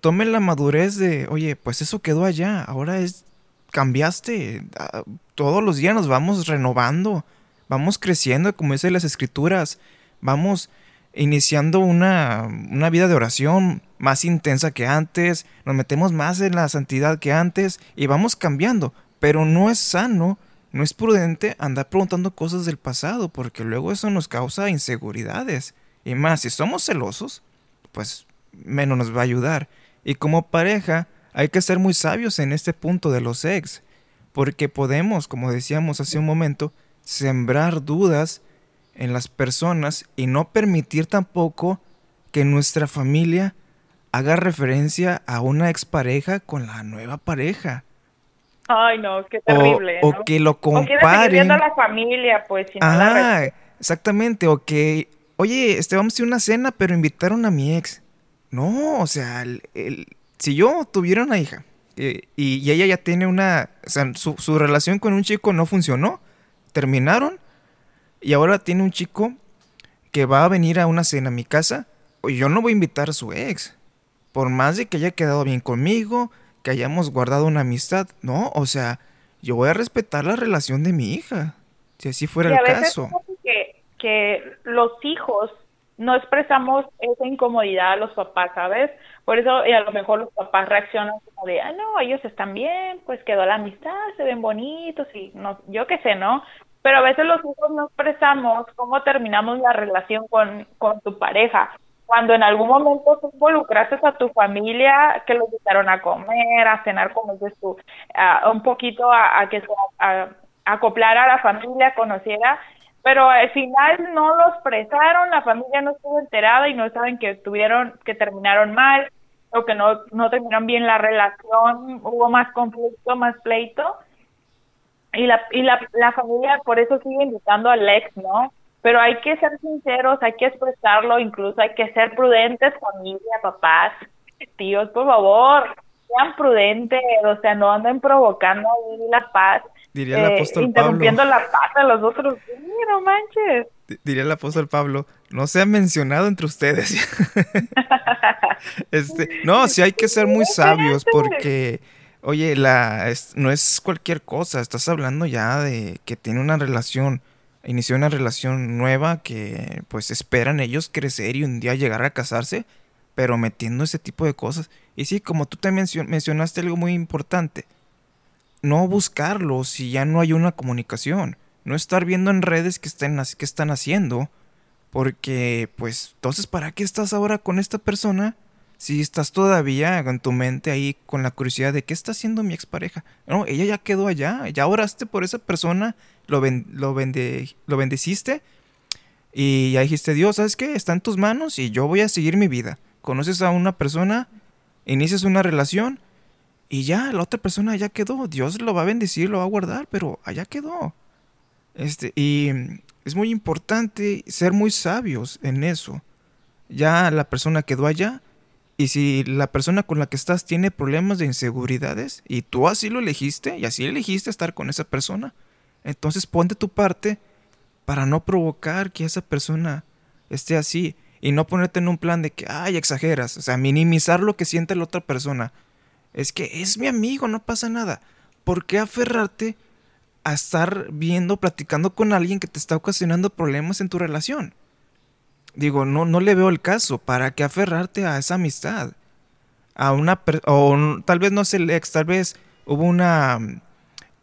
tomen la madurez de, oye, pues eso quedó allá, ahora es, cambiaste, ah, todos los días nos vamos renovando, vamos creciendo, como dice las escrituras, vamos iniciando una, una vida de oración más intensa que antes, nos metemos más en la santidad que antes y vamos cambiando, pero no es sano no es prudente andar preguntando cosas del pasado porque luego eso nos causa inseguridades. Y más, si somos celosos, pues menos nos va a ayudar. Y como pareja, hay que ser muy sabios en este punto de los ex, porque podemos, como decíamos hace un momento, sembrar dudas en las personas y no permitir tampoco que nuestra familia haga referencia a una expareja con la nueva pareja. Ay, no, qué terrible. O, que lo comparen. O la familia, pues. Si ah, exactamente. O que, oye, este, vamos a ir a una cena, pero invitaron a mi ex. No, o sea, el, si yo tuviera una hija eh, y, ella ya tiene una. O sea, su, su relación con un chico no funcionó, terminaron, y ahora tiene un chico que va a venir a una cena a mi casa, yo no voy a invitar a su ex. Por más de que haya quedado bien conmigo, que hayamos guardado una amistad. No, o sea, yo voy a respetar la relación de mi hija, si así fuera el caso. Que los hijos no expresamos esa incomodidad a los papás, ¿sabes? Por eso y a lo mejor los papás reaccionan como de, ah, no, ellos están bien, pues quedó la amistad, se ven bonitos y no, yo qué sé, ¿no? Pero a veces los hijos no expresamos cómo terminamos la relación con, con tu pareja cuando en algún momento tú involucraste a tu familia, que los invitaron a comer, a cenar con ellos, tú, un poquito a, que se a, acoplara a la familia, conociera, pero al final no los expresaron, la familia no estuvo enterada y no saben que tuvieron, que terminaron mal o que no, no terminaron bien la relación, hubo más conflicto, más pleito. Y la, y la, la familia por eso sigue invitando al ex, ¿no? pero hay que ser sinceros, hay que expresarlo, incluso hay que ser prudentes, familia, papás, tíos, por favor, sean prudentes, o sea, no anden provocando la paz. Diría el eh, apóstol interrumpiendo la paz de los otros. no manches. Diría el apóstol Pablo, no se ha mencionado entre ustedes. este, no, sí hay que ser muy sabios porque, oye, la, no es cualquier cosa, estás hablando ya de que tiene una relación inició una relación nueva que pues esperan ellos crecer y un día llegar a casarse, pero metiendo ese tipo de cosas. Y sí, como tú también mencionaste algo muy importante, no buscarlo si ya no hay una comunicación, no estar viendo en redes que están, haciendo, porque pues entonces ¿para qué estás ahora con esta persona? Si estás todavía en tu mente ahí con la curiosidad de qué está haciendo mi expareja. No, ella ya quedó allá, ya oraste por esa persona lo, lo, lo bendeciste y ya dijiste, Dios, ¿sabes qué? Está en tus manos y yo voy a seguir mi vida. Conoces a una persona, inicias una relación y ya, la otra persona ya quedó. Dios lo va a bendecir, lo va a guardar, pero allá quedó. Este, y es muy importante ser muy sabios en eso. Ya la persona quedó allá. Y si la persona con la que estás tiene problemas de inseguridades y tú así lo elegiste y así elegiste estar con esa persona, entonces ponte tu parte para no provocar que esa persona esté así y no ponerte en un plan de que, ay, exageras, o sea, minimizar lo que siente la otra persona. Es que es mi amigo, no pasa nada. ¿Por qué aferrarte a estar viendo, platicando con alguien que te está ocasionando problemas en tu relación? Digo, no, no le veo el caso. ¿Para qué aferrarte a esa amistad? A una... o tal vez no sé el ex, tal vez hubo una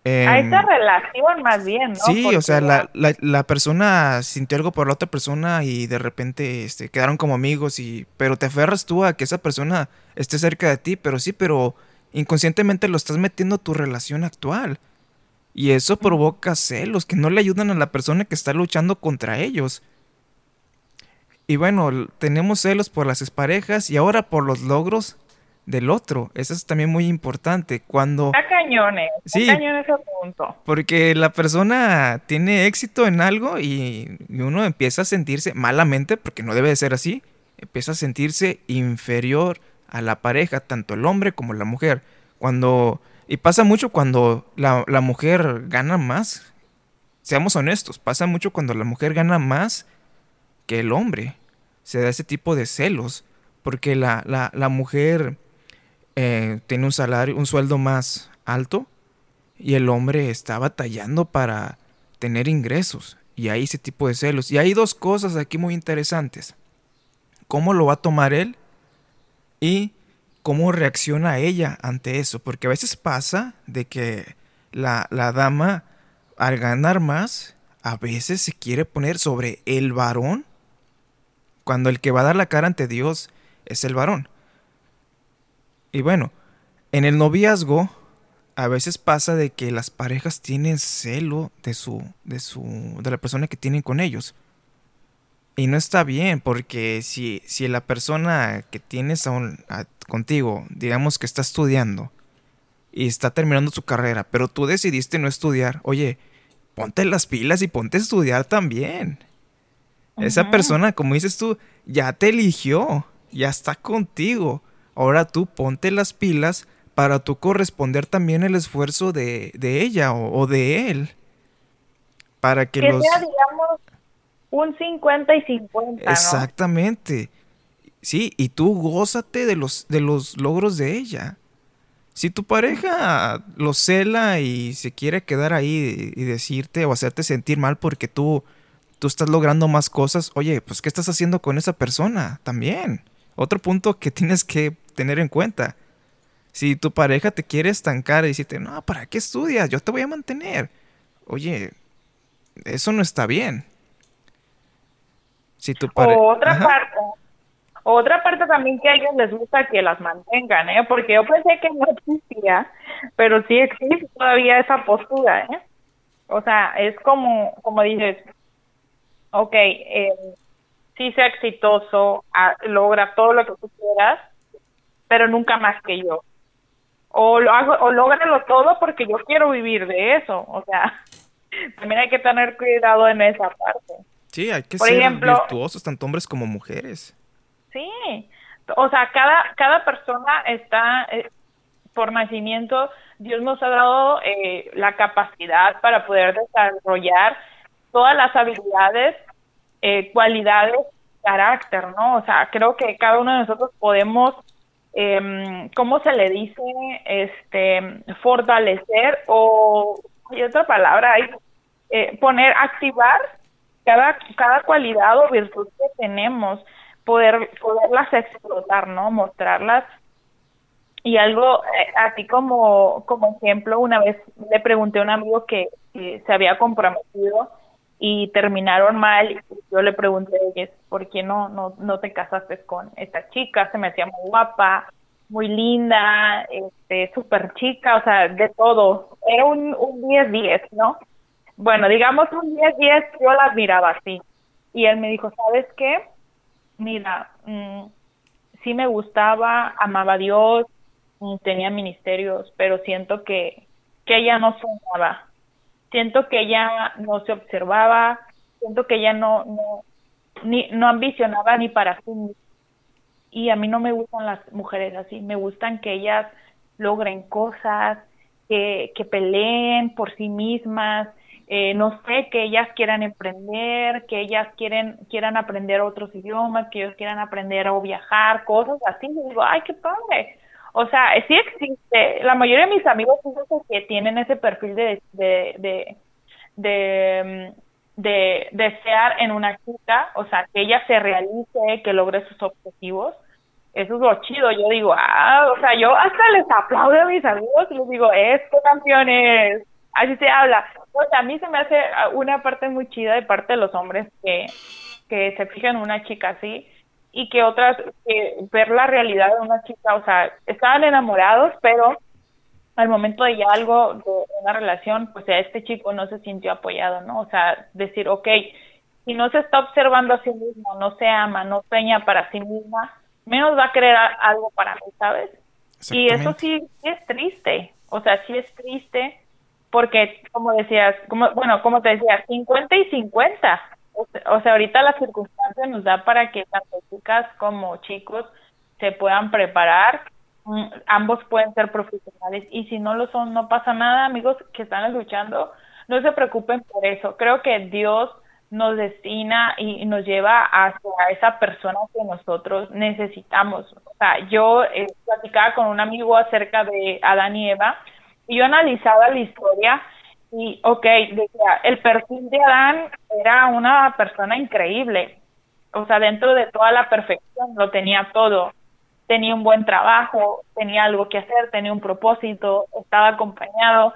a esa relación más bien, ¿no? Sí, o sea, la, la, persona sintió algo por la otra persona y de repente este, quedaron como amigos y... Pero te aferras tú a que esa persona esté cerca de ti, pero sí, pero inconscientemente lo estás metiendo a tu relación actual. Y eso provoca celos que no le ayudan a la persona que está luchando contra ellos. Y bueno, tenemos celos por las exparejas y ahora por los logros del otro. Eso es también muy importante. Cuando... Está cañones. Sí. Cañones punto. Porque la persona tiene éxito en algo y, uno empieza a sentirse malamente, porque no debe de ser así, empieza a sentirse inferior a la pareja, tanto el hombre como la mujer. Cuando... Y pasa mucho cuando la, la mujer gana más. Seamos honestos, pasa mucho cuando la mujer gana más que el hombre. Se da ese tipo de celos. Porque la, la, la mujer eh, tiene un salario, un sueldo más alto y el hombre está batallando para tener ingresos. Y hay ese tipo de celos. Y hay dos cosas aquí muy interesantes. ¿Cómo lo va a tomar él? Y cómo reacciona ella ante eso. Porque a veces pasa de que la, la dama, al ganar más, a veces se quiere poner sobre el varón. Cuando el que va a dar la cara ante Dios es el varón. Y bueno, en el noviazgo a veces pasa de que las parejas tienen celo de su de su de la persona que tienen con ellos. Y no está bien porque si si la persona que tienes contigo, digamos que está estudiando y está terminando su carrera, pero tú decidiste no estudiar, oye, ponte las pilas y ponte a estudiar también. Esa persona, como dices tú, ya te eligió, ya está contigo. Ahora tú ponte las pilas para tú corresponder también el esfuerzo de, ella o, de él. Para que, los... sea, digamos, un 50 y 50. Exactamente. Sí, y tú gózate de los, de los logros de ella. Si tu pareja lo cela y se quiere quedar ahí y decirte o hacerte sentir mal porque tú, tú estás logrando más cosas, oye, pues ¿qué estás haciendo con esa persona también? Otro punto que tienes que tener en cuenta. Si tu pareja te quiere estancar y decirte, no, ¿para qué estudias? Yo te voy a mantener. Oye, eso no está bien. Si tu pareja... Otra parte. Otra parte también que a ellos les gusta que las mantengan, ¿eh? Porque yo pensé que no existía, pero sí existe todavía esa postura, ¿eh? O sea, es como, como dices, ok, eh, sí sea exitoso, logra todo lo que tú quieras, pero nunca más que yo. O lo hago, o lógralo todo porque yo quiero vivir de eso. O sea, también hay que tener cuidado en esa parte. Sí, hay que ser virtuosos tanto hombres como mujeres. Sí, o sea, cada, cada persona está, eh, por nacimiento, Dios nos ha dado eh, la capacidad para poder desarrollar todas las habilidades eh, cualidades, carácter, ¿no? O sea, creo que cada uno de nosotros podemos, eh, ¿cómo se le dice? Este, fortalecer o, hay otra palabra, hay, eh, poner, activar cada, cada cualidad o virtud que tenemos, poder, poderlas explotar, ¿no? Mostrarlas. Y algo, eh, así como, como ejemplo, una vez le pregunté a un amigo que se había comprometido y terminaron mal. Yo le pregunté a ¿por qué no, no, no te casaste con esta chica? Se me hacía muy guapa, muy linda, este, súper chica, o sea, de todo. Era un 10-10, ¿no? Bueno, digamos un 10-10, yo la admiraba así. Y él me dijo, ¿sabes qué? Mira, mm, sí me gustaba, amaba a Dios, mm, tenía ministerios, pero siento que, que ella no sonaba siento que ella no se observaba, siento que ella no, no, ni, no ambicionaba ni para sí misma. Y a mí no me gustan las mujeres así, me gustan que ellas logren cosas, que, que peleen por sí mismas, eh, no sé, que ellas quieran emprender, que ellas quieren, quieran aprender otros idiomas, que ellos quieran aprender o viajar, cosas así. Y digo, ay, qué padre. O sea, sí existe. La mayoría de mis amigos que tienen ese perfil de, de, de, de, de desear en una chica, o sea, que ella se realice, que logre sus objetivos. Eso es lo chido. Yo digo, ah, o sea, yo hasta les aplaudo a mis amigos y les digo, esto campeones, así se habla. O sea, a mí se me hace una parte muy chida de parte de los hombres que, que se fijan en una chica así y que otras, que ver la realidad de una chica, o sea, estaban enamorados, pero al momento de ya algo, de una relación, pues a este chico no se sintió apoyado, ¿no? O sea, decir, ok, si no se está observando a sí mismo, no se ama, no peña para sí misma, menos va a querer algo para mí, ¿sabes? Y eso sí, sí es triste, o sea, sí es triste porque, como decías, como, bueno, como te decía, 50 y 50. O sea, ahorita la circunstancia nos da para que tanto chicas como chicos se puedan preparar. Mm, ambos pueden ser profesionales y si no lo son, no pasa nada, amigos que están escuchando, no se preocupen por eso. Creo que Dios nos destina y nos lleva hacia esa persona que nosotros necesitamos. O sea, yo eh, platicaba con un amigo acerca de Adán y Eva y yo analizaba la historia y, ok, decía, el perfil de Adán era una persona increíble. O sea, dentro de toda la perfección lo tenía todo. Tenía un buen trabajo, tenía algo que hacer, tenía un propósito, estaba acompañado,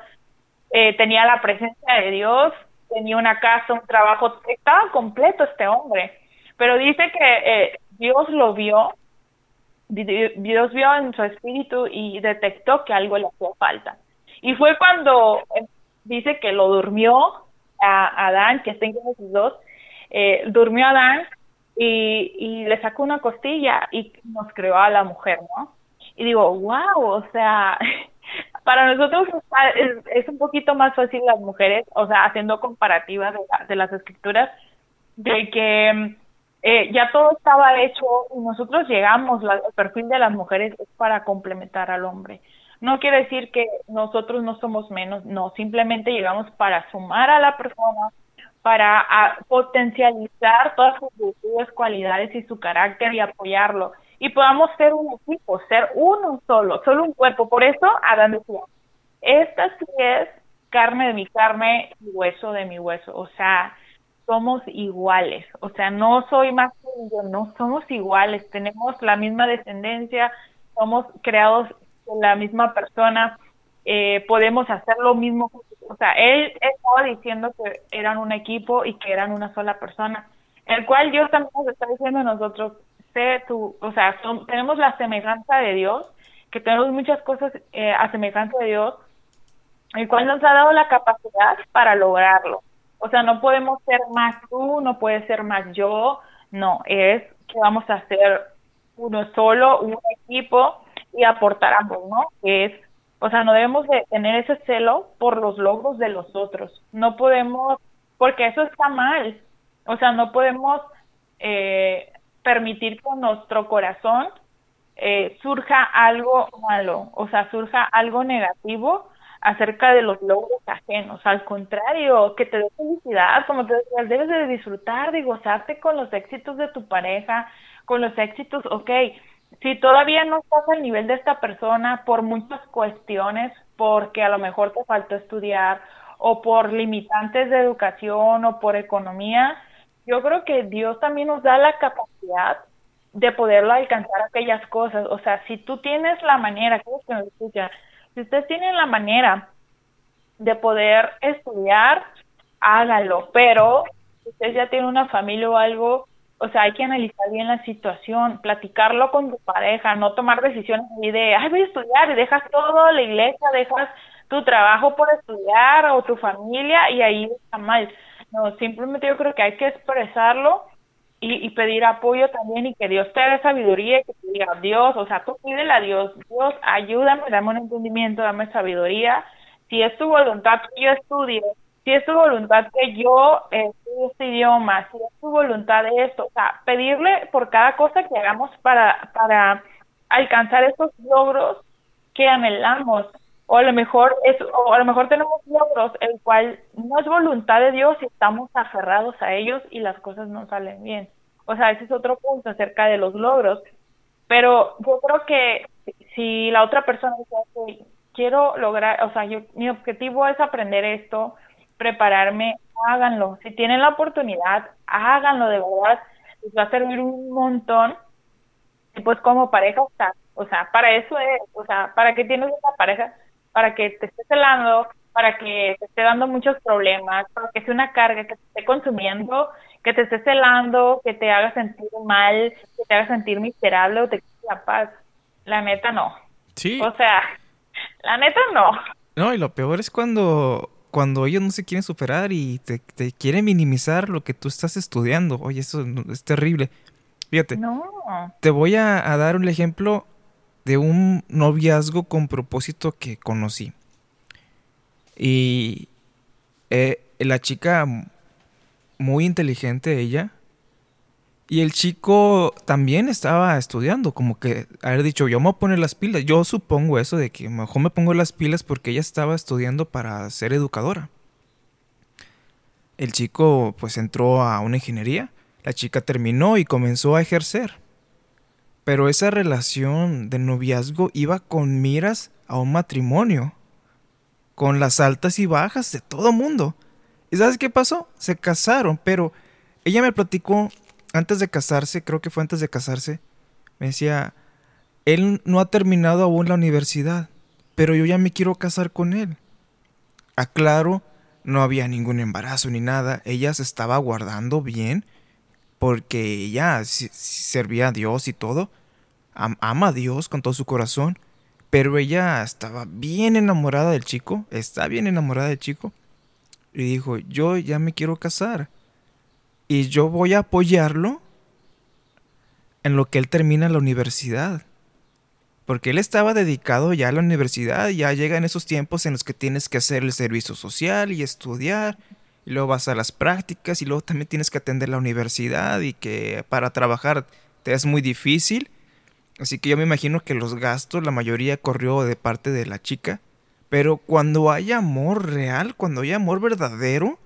eh, tenía la presencia de Dios, tenía una casa, un trabajo, estaba completo este hombre. Pero dice que eh, Dios lo vio, Dios vio en su espíritu y detectó que algo le hacía falta. Y fue cuando dice que lo durmió a Adán, que está en Génesis 2, eh, durmió a Adán y, le sacó una costilla y nos creó a la mujer, ¿no? Y digo, wow, o sea, para nosotros es, un poquito más fácil las mujeres, o sea, haciendo comparativas de, las escrituras, de que eh, ya todo estaba hecho y nosotros llegamos, el perfil de las mujeres es para complementar al hombre. No quiere decir que nosotros no somos menos, no, simplemente llegamos para sumar a la persona, para potencializar todas sus virtudes, cualidades y su carácter y apoyarlo. Y podamos ser un equipo, ser uno solo, solo un cuerpo. Por eso Adán decía, esta sí es carne de mi carne y hueso de mi hueso. O sea, somos iguales. O sea, no soy más que yo, no somos iguales. Tenemos la misma descendencia, somos creados la misma persona, eh, podemos hacer lo mismo. O sea, él estaba diciendo que eran un equipo y que eran una sola persona, el cual Dios también nos está diciendo a nosotros, sé tú, o sea, tenemos la semejanza de Dios, que tenemos muchas cosas eh, a semejanza de Dios, el cual nos ha dado la capacidad para lograrlo. O sea, no podemos ser más tú, no puedes ser más yo, no, es que vamos a ser uno solo, un equipo y aportar ambos, ¿no? Que es, o sea, no debemos de tener ese celo por los logros de los otros. No podemos, porque eso está mal. O sea, no podemos eh, permitir que nuestro corazón eh, surja algo malo, o sea, surja algo negativo acerca de los logros ajenos. Al contrario, que te dé felicidad, como te decías, debes de disfrutar, de gozarte con los éxitos de tu pareja, con los éxitos, ok, si todavía no estás al nivel de esta persona por muchas cuestiones, porque a lo mejor te faltó estudiar o por limitantes de educación o por economía, yo creo que Dios también nos da la capacidad de poderlo alcanzar aquellas cosas. O sea, si tú tienes la manera, que nos escucha, si ustedes tienen la manera de poder estudiar, hágalo, pero si ustedes ya tienen una familia o algo, o sea, hay que analizar bien la situación, platicarlo con tu pareja, no tomar decisiones de, ay, voy a estudiar y dejas todo, la iglesia, dejas tu trabajo por estudiar o tu familia y ahí está mal. No, simplemente yo creo que hay que expresarlo y, pedir apoyo también y que Dios te dé sabiduría y que te diga, Dios, o sea, tú pídele a Dios, Dios, ayúdame, dame un entendimiento, dame sabiduría. Si es tu voluntad que yo estudie, si es tu voluntad que yo estudie este idioma, si es tu voluntad de esto, o sea, pedirle por cada cosa que hagamos para, para alcanzar estos logros que anhelamos, o a lo mejor es, o a lo mejor tenemos logros el cual no es voluntad de Dios y estamos aferrados a ellos y las cosas no salen bien. O sea, ese es otro punto acerca de los logros. Pero yo creo que si la otra persona dice, quiero lograr, o sea, yo, mi objetivo es aprender esto, prepararme, háganlo. Si tienen la oportunidad, háganlo de verdad. Les va a servir un montón. Y pues como pareja, o sea, o sea, para eso es, o sea, para que tienes una pareja, para que te esté celando, para que te esté dando muchos problemas, para que sea una carga que te esté consumiendo, que te esté celando, que te haga sentir mal, que te haga sentir miserable o te quite la paz. La neta no. Sí. O sea, la neta no. No, y lo peor es cuando cuando ellos no se quieren superar y te, te quieren minimizar lo que tú estás estudiando. Oye, eso es terrible. Fíjate. No. Te voy a, dar un ejemplo de un noviazgo con propósito que conocí. Y eh, la chica, muy inteligente ella, y el chico también estaba estudiando, como que haber dicho, yo me voy a poner las pilas. Yo supongo eso de que mejor me pongo las pilas porque ella estaba estudiando para ser educadora. El chico pues entró a una ingeniería, la chica terminó y comenzó a ejercer. Pero esa relación de noviazgo iba con miras a un matrimonio, con las altas y bajas de todo mundo. ¿Y sabes qué pasó? Se casaron, pero ella me platicó antes de casarse, creo que fue antes de casarse, me decía, él no ha terminado aún la universidad, pero yo ya me quiero casar con él. Aclaro, no había ningún embarazo ni nada, ella se estaba guardando bien porque ella servía a Dios y todo, ama a Dios con todo su corazón, pero ella estaba bien enamorada del chico, está bien enamorada del chico, y dijo, yo ya me quiero casar y yo voy a apoyarlo en lo que él termina la universidad. Porque él estaba dedicado ya a la universidad, ya llegan esos tiempos en los que tienes que hacer el servicio social y estudiar, y luego vas a las prácticas, y luego también tienes que atender la universidad, y que para trabajar te es muy difícil. Así que yo me imagino que los gastos, la mayoría corrió de parte de la chica. Pero cuando hay amor real, cuando hay amor verdadero,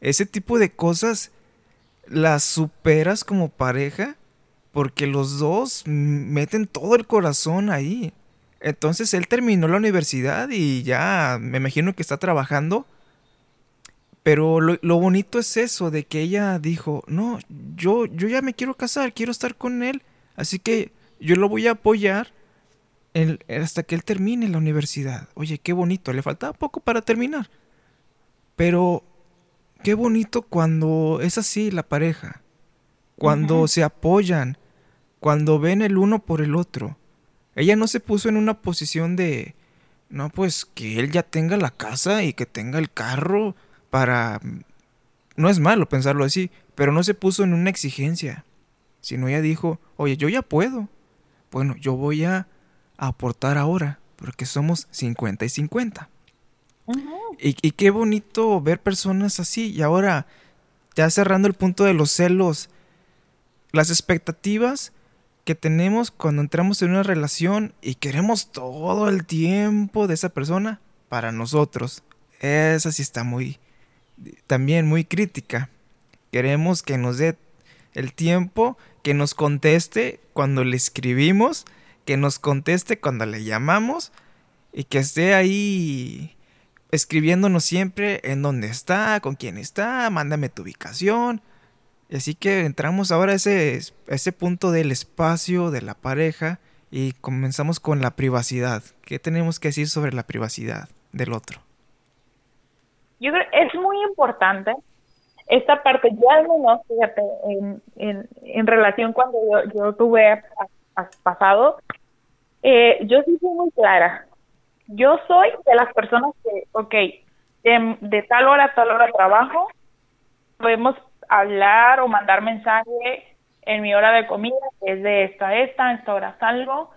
ese tipo de cosas las superas como pareja porque los dos meten todo el corazón ahí. Entonces él terminó la universidad y ya me imagino que está trabajando. Pero lo, bonito es eso, de que ella dijo, no, yo, yo ya me quiero casar, quiero estar con él, así que yo lo voy a apoyar hasta que él termine la universidad. Oye, qué bonito, le faltaba poco para terminar. Pero Qué bonito cuando es así la pareja, cuando se apoyan, cuando ven el uno por el otro. Ella no se puso en una posición de, no, pues que él ya tenga la casa y que tenga el carro para... No es malo pensarlo así, pero no se puso en una exigencia, sino ella dijo, oye, yo ya puedo. Bueno, yo voy a aportar ahora, porque somos 50 y 50 y, qué bonito ver personas así. Y ahora, ya cerrando el punto de los celos, las expectativas que tenemos cuando entramos en una relación y queremos todo el tiempo de esa persona para nosotros. Esa sí está muy, también muy crítica. Queremos que nos dé el tiempo, que nos conteste cuando le escribimos, que nos conteste cuando le llamamos y que esté ahí escribiéndonos siempre en dónde está, con quién está, mándame tu ubicación. Así que entramos ahora a ese, ese punto del espacio de la pareja y comenzamos con la privacidad. ¿Qué tenemos que decir sobre la privacidad del otro? Yo creo es muy importante esta parte, ya al menos, fíjate, en, en, relación cuando yo, tuve pasado, eh, yo sí fui muy clara yo soy de las personas que, ok, de, tal hora a tal hora trabajo, podemos hablar o mandar mensaje en mi hora de comida, que es de esta a esta, en esta hora salgo,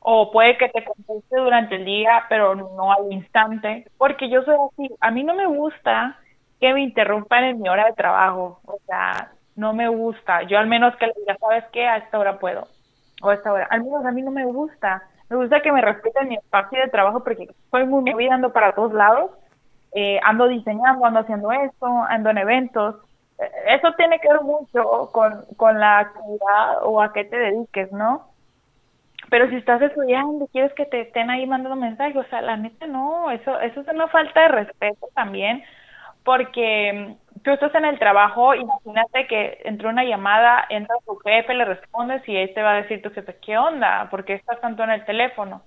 o puede que te conteste durante el día, pero no al instante, porque yo soy así, a mí no me gusta que me interrumpan en mi hora de trabajo, o sea, no me gusta, yo al menos que le diga, ¿sabes qué? A esta hora puedo, o a esta hora, al menos a mí no me gusta, me gusta que me respeten mi espacio de trabajo porque soy muy movida, ando para todos lados, eh, ando diseñando, ando haciendo esto, ando en eventos. Eh, eso tiene que ver mucho con, con la actividad o a qué te dediques, ¿no? Pero si estás estudiando y quieres que te estén ahí mandando mensajes, o sea, la neta no, eso, eso es una falta de respeto también, porque tú estás en el trabajo, imagínate que entró una llamada, entra tu jefe, le respondes y este va a decir tu jefe, ¿qué onda? ¿Por qué estás tanto en el teléfono?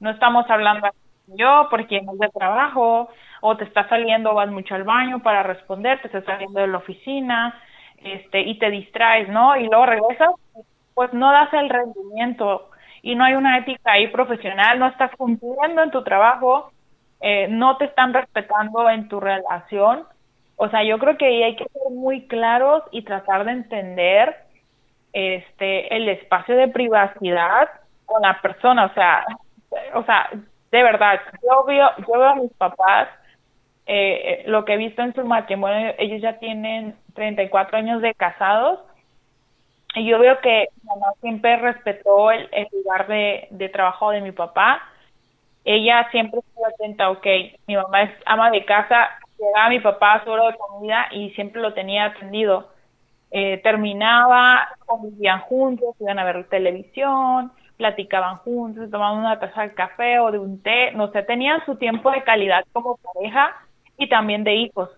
No estamos hablando yo porque no es de trabajo, o te estás saliendo, vas mucho al baño para responder, te estás saliendo de la oficina, este, y te distraes, ¿no? Y luego regresas, pues no das el rendimiento y no hay una ética ahí profesional, no estás cumpliendo en tu trabajo eh, no te están respetando en tu relación. O sea, yo creo que hay que ser muy claros y tratar de entender este el espacio de privacidad con la persona, o sea, o sea, de verdad, yo veo, yo veo a mis papás, eh, lo que he visto en su matrimonio, ellos ya tienen 34 años de casados, y yo veo que mi mamá siempre respetó el, lugar de, de trabajo de mi papá, ella siempre estuvo atenta, ok, mi mamá es ama de casa, llegaba mi papá a su hora de comida y siempre lo tenía atendido. Eh, terminaba, convivían juntos, iban a ver televisión, platicaban juntos, tomaban una taza de café o de un té, no sé, tenían su tiempo de calidad como pareja y también de hijos.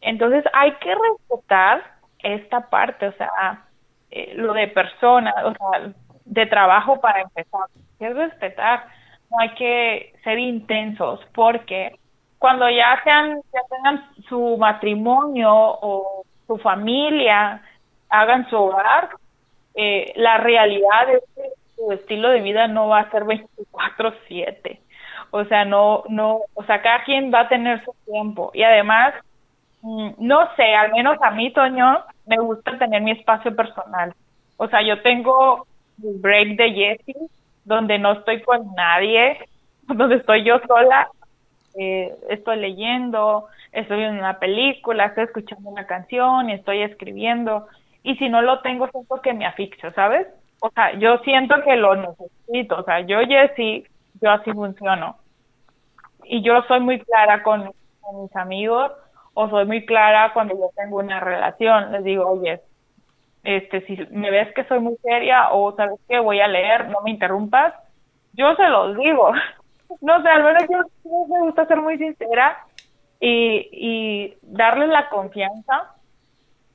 Entonces hay que respetar esta parte, o sea, eh, lo de persona, o sea, de trabajo para empezar, hay que respetar, no hay que ser intensos porque cuando ya sean, ya tengan su matrimonio o su familia, hagan su hogar, eh, la realidad es que su estilo de vida no va a ser 24/7. O sea, no, no, o sea, cada quien va a tener su tiempo. Y además, mm, no sé, al menos a mí, Toño, me gusta tener mi espacio personal. O sea, yo tengo el break de Jessie, donde no estoy con nadie, donde estoy yo sola, eh, estoy leyendo, estoy en una película, estoy escuchando una canción, estoy escribiendo. Y si no lo tengo, siento que me asfixio, ¿sabes? o sea, yo siento que lo necesito, o sea, yo Jessie, yo así funciono. Y yo soy muy clara con, mis amigos o soy muy clara cuando yo tengo una relación, les digo, oye, este, si me ves que soy muy seria o sabes que voy a leer, no me interrumpas, yo se los digo. no sé, al menos yo, me gusta ser muy sincera y, y darles la confianza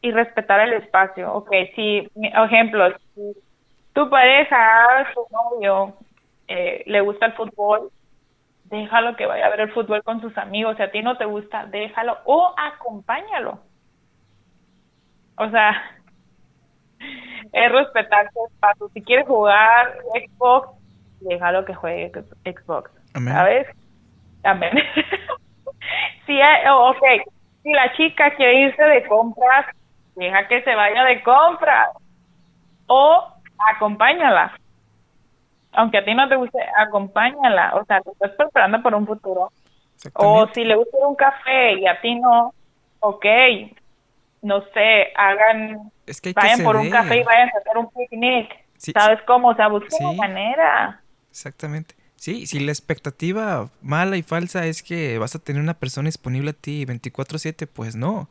y respetar el espacio. Ok, si, ejemplo, si tu pareja, su novio, eh, le gusta el fútbol, déjalo que vaya a ver el fútbol con sus amigos. Si a ti no te gusta, déjalo o acompáñalo. O sea, es respetar su espacio. Si quieres jugar Xbox, déjalo que juegue Xbox. ¿Sabes? Amén. si, ok, si la chica quiere irse de compras, deja que se vaya de compras. O acompáñala. Aunque a ti no te guste, acompáñala. O sea, te estás preparando por un futuro. O si le gusta un café y a ti no, ok, no sé, hagan, vayan por un café y vayan a hacer un picnic. ¿Sabes cómo? O sea, busca una manera. Exactamente. Sí, si la expectativa mala y falsa es que vas a tener una persona disponible a ti 24/7, pues no.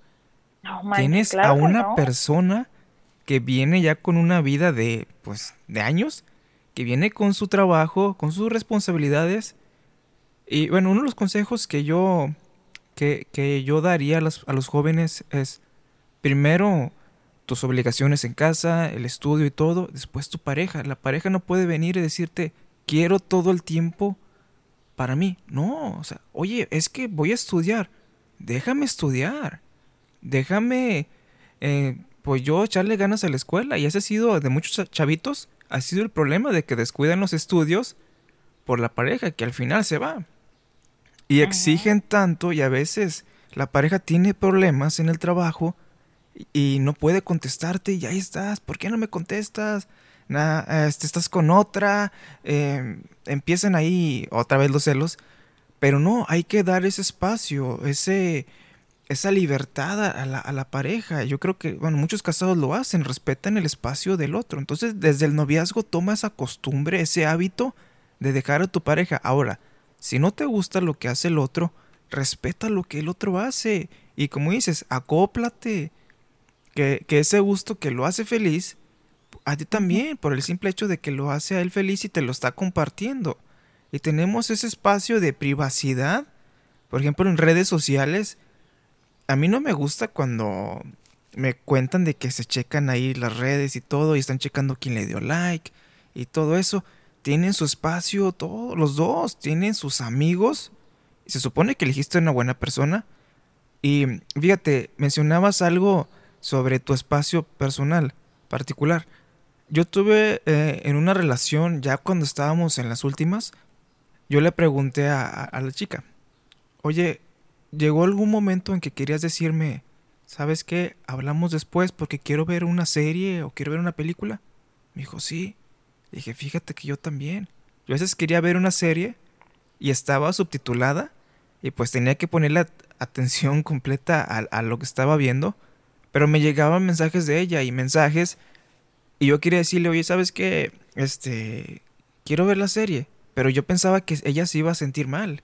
no Tienes a una persona que viene ya con una vida de, pues, de años, que viene con su trabajo, con sus responsabilidades. Y bueno, uno de los consejos que yo, que, que yo daría a, a los jóvenes es, primero, tus obligaciones en casa, el estudio y todo, después tu pareja. La pareja no puede venir y decirte, quiero todo el tiempo para mí. No, o sea, oye, es que voy a estudiar. Déjame estudiar. Déjame eh, pues yo echarle ganas a la escuela. Y ese ha sido, de muchos chavitos, ha sido el problema de que descuidan los estudios por la pareja, que al final se va. Y exigen tanto y a veces la pareja tiene problemas en el trabajo y no puede contestarte y ahí estás, ¿por qué no me contestas? Este, estás con otra, em, empiezan ahí otra vez los celos, pero no, hay que dar ese espacio, ese, esa libertad a la, a la, pareja. Yo creo que, bueno, muchos casados lo hacen, respetan el espacio del otro. Entonces, desde el noviazgo toma esa costumbre, ese hábito de dejar a tu pareja. Ahora, si no te gusta lo que hace el otro, respeta lo que el otro hace. Y como dices, acóplate. Que, que ese gusto que lo hace feliz, a ti también, por el simple hecho de que lo hace a él feliz y te lo está compartiendo. Y tenemos ese espacio de privacidad, por ejemplo, en redes sociales, a mí no me gusta cuando me cuentan de que se checan ahí las redes y todo y están checando quién le dio like y todo eso. Tienen su espacio, todos los dos, tienen sus amigos. Se supone que elegiste una buena persona. Y fíjate, mencionabas algo sobre tu espacio personal, particular. Yo tuve eh, en una relación, ya cuando estábamos en las últimas, yo le pregunté a, la chica, oye, ¿llegó algún momento en que querías decirme, ¿sabes qué? Hablamos después porque quiero ver una serie o quiero ver una película? Me dijo, sí. dije, fíjate que yo también. Yo a veces quería ver una serie y estaba subtitulada y pues tenía que poner la atención completa a lo que estaba viendo. Pero me llegaban mensajes de ella y mensajes y yo quería decirle, oye, ¿sabes qué? Este, quiero ver la serie. Pero yo pensaba que ella se iba a sentir mal.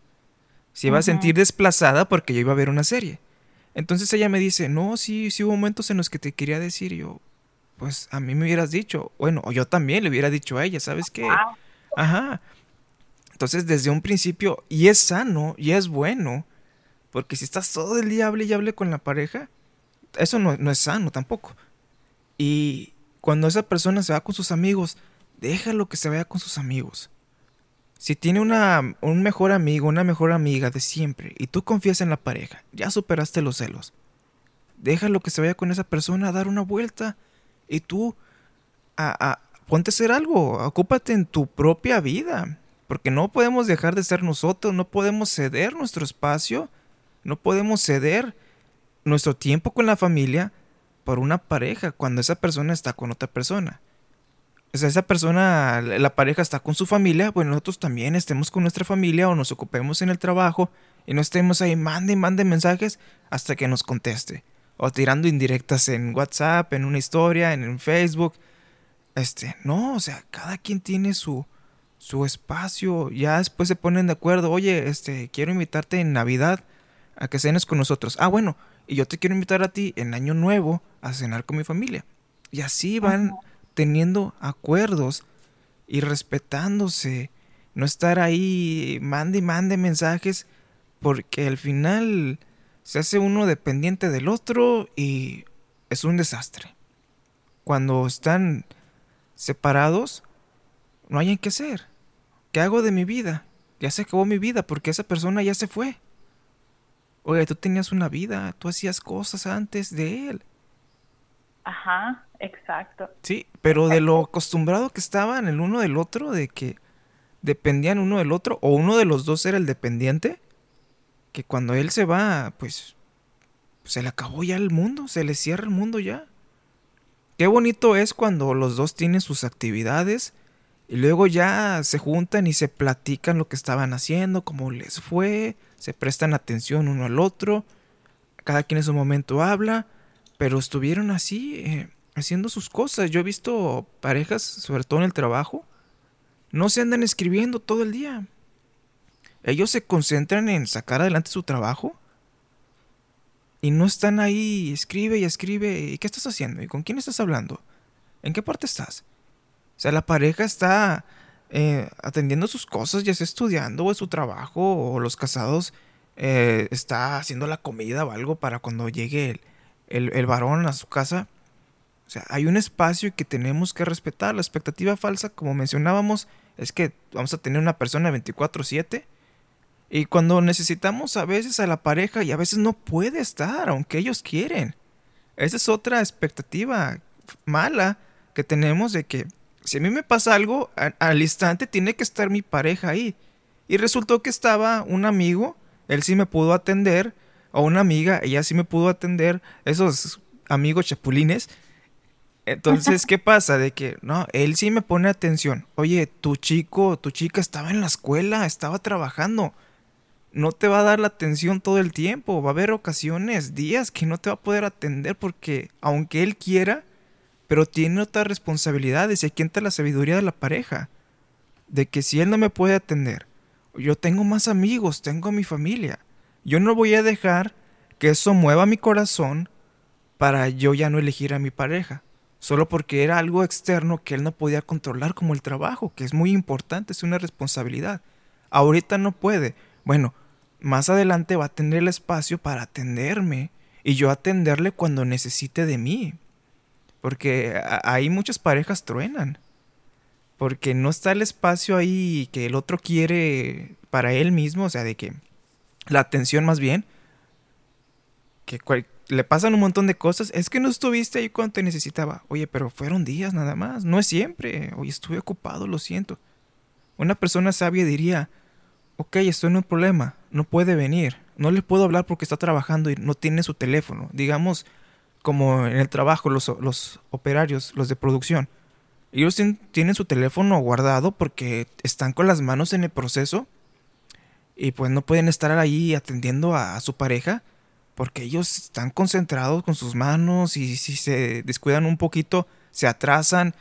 Se iba a sentir desplazada porque yo iba a ver una serie. Entonces ella me dice, no, sí, sí hubo momentos en los que te quería decir. Y yo, pues a mí me hubieras dicho. Bueno, o yo también le hubiera dicho a ella, ¿sabes qué? Ajá. Entonces desde un principio, y es sano, y es bueno. Porque si estás todo el día hable y hable con la pareja, eso no, no es sano tampoco. Y cuando esa persona se va con sus amigos, déjalo que se vaya con sus amigos. Si tiene una, un mejor amigo, una mejor amiga de siempre, y tú confías en la pareja, ya superaste los celos, déjalo que se vaya con esa persona a dar una vuelta, y tú, a, ponte a hacer algo, ocúpate en tu propia vida, porque no podemos dejar de ser nosotros, no podemos ceder nuestro espacio, no podemos ceder nuestro tiempo con la familia por una pareja cuando esa persona está con otra persona o sea, esa persona, la pareja está con su familia, bueno, nosotros también estemos con nuestra familia o nos ocupemos en el trabajo y no estemos ahí, mande y mande mensajes hasta que nos conteste. O tirando indirectas en WhatsApp, en una historia, en, Facebook. Este, no, o sea, cada quien tiene su, su espacio. Ya después se ponen de acuerdo, oye, este, quiero invitarte en Navidad a que cenes con nosotros. Ah, bueno, y yo te quiero invitar a ti en Año Nuevo a cenar con mi familia. Y así van teniendo acuerdos y respetándose. No estar ahí, mande y mande mensajes, porque al final se hace uno dependiente del otro y es un desastre. Cuando están separados, no hay en qué hacer. ¿Qué hago de mi vida? Ya se acabó mi vida porque esa persona ya se fue. Oye, tú tenías una vida, tú hacías cosas antes de él. Ajá. Exacto. Sí, pero de lo acostumbrado que estaban el uno del otro, de que dependían uno del otro, o uno de los dos era el dependiente, que cuando él se va, pues se le acabó ya el mundo, se le cierra el mundo ya. Qué bonito es cuando los dos tienen sus actividades y luego ya se juntan y se platican lo que estaban haciendo, cómo les fue, se prestan atención uno al otro, cada quien en su momento habla, pero estuvieron así eh, haciendo sus cosas. Yo he visto parejas, sobre todo en el trabajo, no se andan escribiendo todo el día. Ellos se concentran en sacar adelante su trabajo y no están ahí, escribe y escribe. ¿Y qué estás haciendo? ¿Y con quién estás hablando? ¿En qué parte estás? O sea, la pareja está eh, atendiendo sus cosas, ya sea estudiando o su trabajo, o los casados eh, está haciendo la comida o algo para cuando llegue el varón a su casa o sea, hay un espacio que tenemos que respetar. La expectativa falsa, como mencionábamos, es que vamos a tener una persona 24/7. Y cuando necesitamos a veces a la pareja y a veces no puede estar, aunque ellos quieren. Esa es otra expectativa mala que tenemos de que si a mí me pasa algo, al instante tiene que estar mi pareja ahí. Y resultó que estaba un amigo, él sí me pudo atender, o una amiga, ella sí me pudo atender, esos amigos chapulines, entonces, ¿qué pasa? De que, no, él sí me pone atención. Oye, tu chico, tu chica estaba en la escuela, estaba trabajando. No te va a dar la atención todo el tiempo. Va a haber ocasiones, días que no te va a poder atender porque, aunque él quiera, pero tiene otras responsabilidades. Y aquí entra la sabiduría de la pareja. De que si él no me puede atender, yo tengo más amigos, tengo mi familia. Yo no voy a dejar que eso mueva mi corazón para yo ya no elegir a mi pareja solo porque era algo externo que él no podía controlar como el trabajo, que es muy importante, es una responsabilidad. Ahorita no puede. Bueno, más adelante va a tener el espacio para atenderme y yo atenderle cuando necesite de mí. Porque ahí muchas parejas truenan. Porque no está el espacio ahí que el otro quiere para él mismo, o sea, de que la atención más bien, que le pasan un montón de cosas. Es que no estuviste ahí cuando te necesitaba. Oye, pero fueron días nada más. No es siempre. Oye, estuve ocupado, lo siento. Una persona sabia diría, ok, estoy en un problema. No puede venir. no le puedo hablar porque está trabajando y no tiene su teléfono. Digamos, como en el trabajo, los, los operarios, los de producción. Ellos tienen su teléfono guardado porque están con las manos en el proceso y pues no pueden estar ahí atendiendo a, su pareja porque ellos están concentrados con sus manos y si se descuidan un poquito se atrasan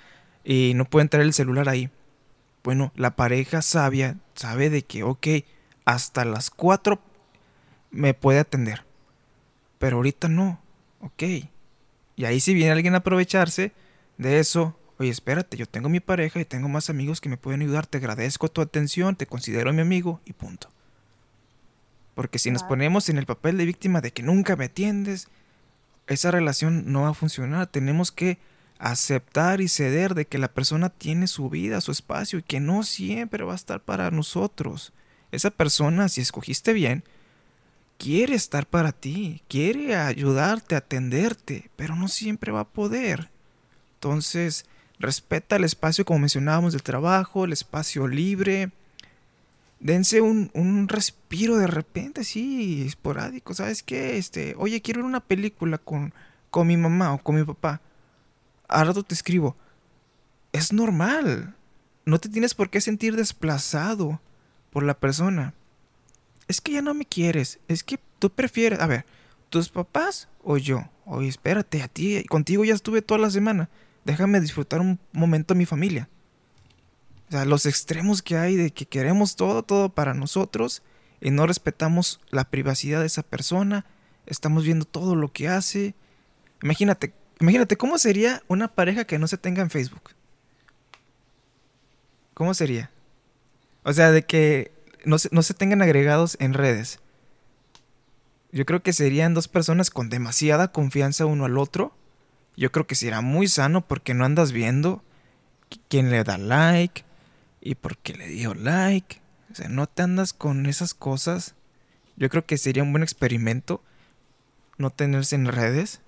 y no pueden traer el celular ahí. Bueno, la pareja sabia sabe de que, ok, hasta las 4 me puede atender. Pero ahorita no, ok. Y ahí si viene alguien a aprovecharse de eso, oye, espérate, yo tengo mi pareja y tengo más amigos que me pueden ayudar, te agradezco tu atención, te considero mi amigo y punto. Porque si nos ponemos en el papel de víctima de que nunca me atiendes, esa relación no va a funcionar. Tenemos que aceptar y ceder de que la persona tiene su vida, su espacio y que no siempre va a estar para nosotros. Esa persona, si escogiste bien, quiere estar para ti, quiere ayudarte, atenderte, pero no siempre va a poder. Entonces, respeta el espacio, como mencionábamos, del trabajo, el espacio libre. Dense un, un respiro de repente, así, esporádico. ¿Sabes qué? Este, oye, quiero ver una película con, con mi mamá o con mi papá. A rato te escribo. Es normal. No te tienes por qué sentir desplazado por la persona es que ya no me quieres, es que tú prefieres, a ver, tus papás o yo. Oye, espérate, a ti, contigo ya estuve toda la semana. Déjame disfrutar un momento a mi familia. O sea, los extremos que hay de que queremos todo, todo para nosotros y no respetamos la privacidad de esa persona, estamos viendo todo lo que hace. Imagínate, imagínate cómo sería una pareja que no se tenga en Facebook. ¿Cómo sería? O sea, de que no se, tengan agregados en redes. Yo creo que serían dos personas con demasiada confianza uno al otro. Yo creo que será muy sano porque no andas viendo quién le da like y por qué le dio like. O sea, no te andas con esas cosas. Yo creo que sería un buen experimento no tenerse en redes.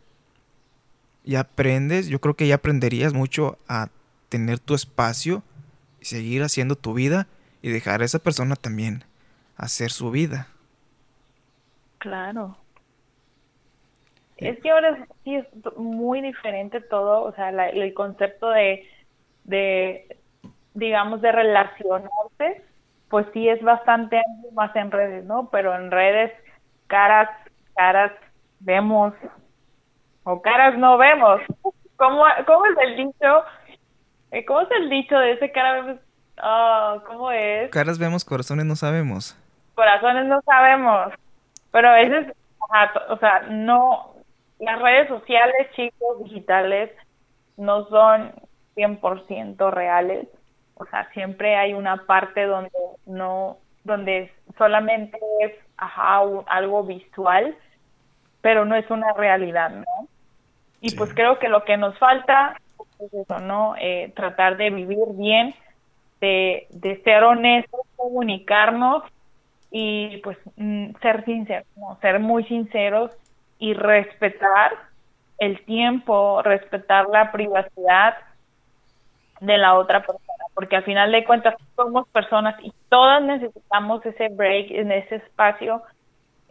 Y aprendes, yo creo que ya aprenderías mucho a tener tu espacio y seguir haciendo tu vida y dejar a esa persona también hacer su vida. Claro. Es que ahora sí es muy diferente todo, o sea, el concepto de, de, digamos, de relacionarse, pues sí es bastante más en redes, ¿no? Pero en redes, caras, caras vemos, o caras no vemos. ¿Cómo, cómo es el dicho? Eh, ¿Cómo es el dicho de ese cara vemos, Oh, ¿cómo es? Caras vemos, corazones no sabemos. Corazones no sabemos. Pero a veces, o sea, no, las redes sociales, chicos, digitales, no son 100% reales. O sea, siempre hay una parte donde no, donde solamente es, ajá, algo visual, pero no es una realidad, ¿no? Y pues creo que lo que nos falta es eso, ¿no? Eh, tratar de vivir bien de, ser honestos, comunicarnos y pues mm, ser sinceros, ser muy sinceros y respetar el tiempo, respetar la privacidad de la otra persona, porque al final de cuentas somos personas y todas necesitamos ese break en ese espacio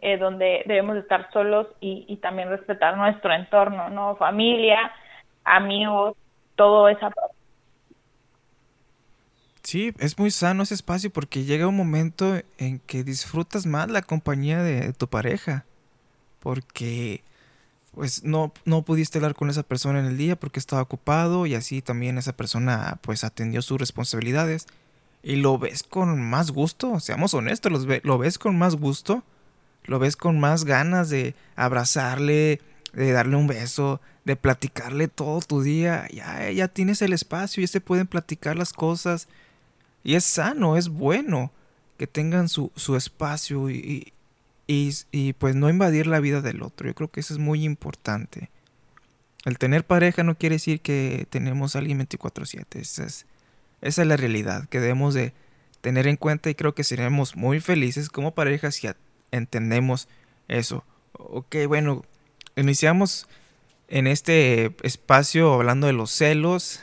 eh, donde debemos estar solos y, y también respetar nuestro entorno, ¿no? Familia, amigos, todo esa parte. Sí, es muy sano ese espacio porque llega un momento en que disfrutas más la compañía de tu pareja. Porque pues no, no pudiste hablar con esa persona en el día porque estaba ocupado y así también esa persona pues atendió sus responsabilidades. Y lo ves con más gusto, seamos honestos, lo ves con más gusto, lo ves con más ganas de abrazarle, de darle un beso, de platicarle todo tu día. Ya, ya tienes el espacio, ya se pueden platicar las cosas y es sano, es bueno que tengan su, su espacio y, y, pues no invadir la vida del otro. Yo creo que eso es muy importante. El tener pareja no quiere decir que tenemos a alguien 24/7. Esa es, esa es la realidad que debemos de tener en cuenta y creo que seremos muy felices como pareja si entendemos eso. Ok, bueno, iniciamos en este espacio hablando de los celos,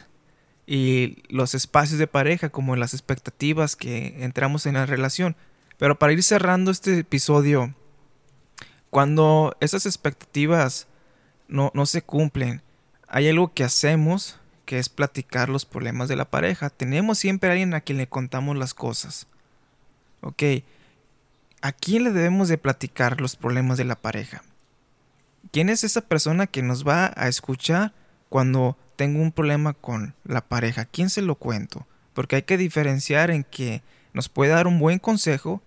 y los espacios de pareja como las expectativas que entramos en la relación. Pero para ir cerrando este episodio Cuando esas expectativas no, no se cumplen, hay algo que hacemos que es platicar los problemas de la pareja. Tenemos siempre a alguien a quien le contamos las cosas. Ok, ¿a quién le debemos de platicar los problemas de la pareja? ¿Quién es esa persona que nos va a escuchar cuando tengo un problema con la pareja? ¿Quién se lo cuento? Porque hay que diferenciar en que nos puede dar un buen consejo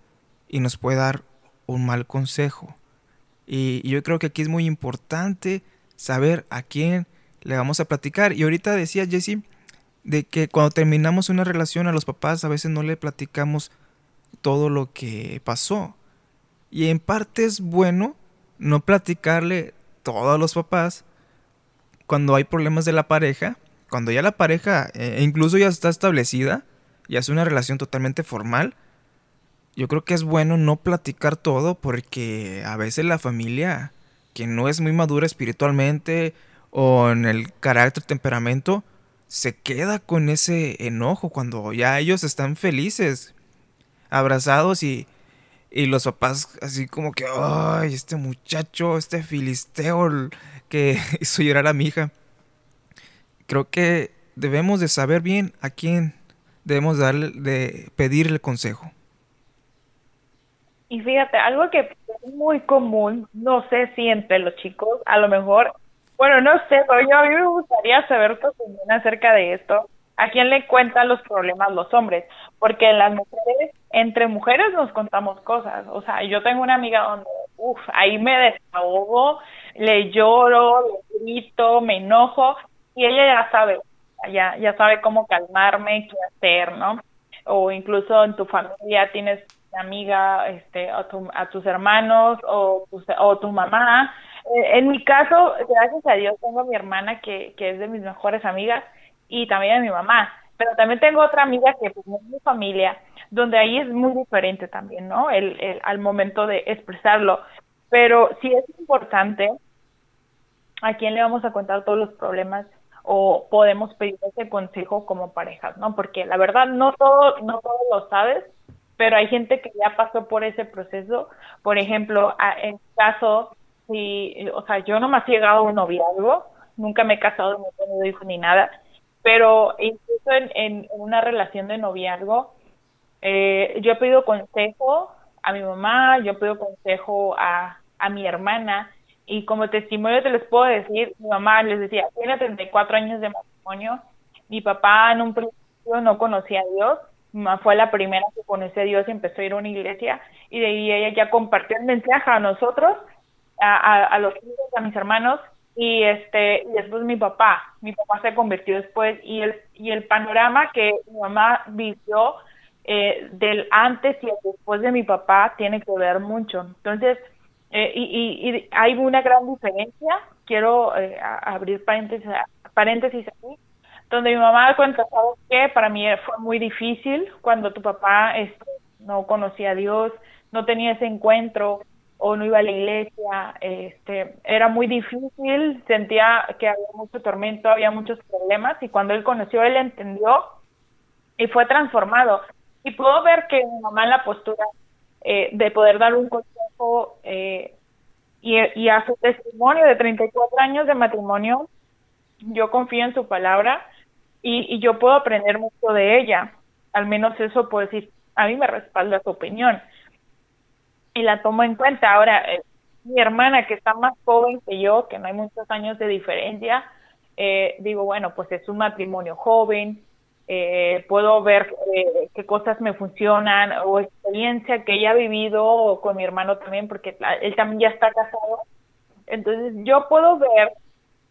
y nos puede dar un mal consejo. Y, yo creo que aquí es muy importante saber a quién le vamos a platicar. Y ahorita decía Jesse de que cuando terminamos una relación a los papás a veces no le platicamos todo lo que pasó. Y en parte es bueno no platicarle todo a los papás cuando hay problemas de la pareja, cuando ya la pareja eh, incluso ya está establecida, y es una relación totalmente formal, yo creo que es bueno no platicar todo porque a veces la familia que no es muy madura espiritualmente o en el carácter, temperamento, se queda con ese enojo cuando ya ellos están felices, abrazados y, y los papás así como que, ay, este muchacho, este filisteo que hizo llorar a mi hija. Creo que debemos de saber bien a quién debemos darle, de pedirle consejo. Y fíjate, algo que es muy común, no sé si entre los chicos, a lo mejor, bueno, no sé, pero yo a mí me gustaría saber tu opinión acerca de esto. ¿A quién le cuentan los problemas los hombres? Porque las mujeres, entre mujeres nos contamos cosas. O sea, yo tengo una amiga donde, uff, ahí me desahogo, le lloro, le grito, me enojo, y ella ya sabe, ya, ya sabe cómo calmarme, qué hacer, ¿no? O incluso en tu familia tienes una amiga, este, a, tu, a tus hermanos o, o tu mamá. Eh, en mi caso, gracias a Dios, tengo a mi hermana que, que es de mis mejores amigas y también a mi mamá. Pero también tengo otra amiga que pues, es mi familia, donde ahí es muy diferente también, ¿no? El, al momento de expresarlo. Pero sí es importante a quién le vamos a contar todos los problemas o podemos pedir ese consejo como parejas, ¿no? Porque la verdad no todo, no todo lo sabes, pero hay gente que ya pasó por ese proceso. Por ejemplo, en caso, si, o sea, yo no me he llegado a un noviazgo, nunca me he casado, no he tenido hijos ni nada, pero incluso en, en, una relación de noviazgo, eh, yo he pedido consejo a mi mamá, yo he pedido consejo a, a mi hermana, y como testimonio te les puedo decir, mi mamá les decía, tiene 34 años de matrimonio, mi papá en un principio no conocía a Dios, mi mamá fue la primera que conoció a Dios y empezó a ir a una iglesia, y de ahí ella ya compartió el mensaje a nosotros, a, a, los hijos, a mis hermanos, y este y después mi papá, mi papá se convirtió después, y el, y el panorama que mi mamá vivió eh, del antes y el después de mi papá tiene que ver mucho. Entonces, eh, y, y, hay una gran diferencia, quiero eh, abrir paréntesis, paréntesis aquí, donde mi mamá cuenta, ¿sabes qué? Para mí fue muy difícil cuando tu papá este, no conocía a Dios, no tenía ese encuentro o no iba a la iglesia, este, era muy difícil, sentía que había mucho tormento, había muchos problemas y cuando él conoció, él entendió y fue transformado. Y puedo ver que mi mamá la postura eh, de poder dar un consejo eh, y, y, a su testimonio de 34 años de matrimonio, yo confío en su palabra y, y, yo puedo aprender mucho de ella. Al menos eso puedo decir, a mí me respalda su opinión y la tomo en cuenta. Ahora, eh, mi hermana que está más joven que yo, que no hay muchos años de diferencia, eh, digo, bueno, pues es un matrimonio joven, eh, puedo ver eh, qué cosas me funcionan o experiencia que ella ha vivido con mi hermano también, porque él también ya está casado. Entonces yo puedo ver,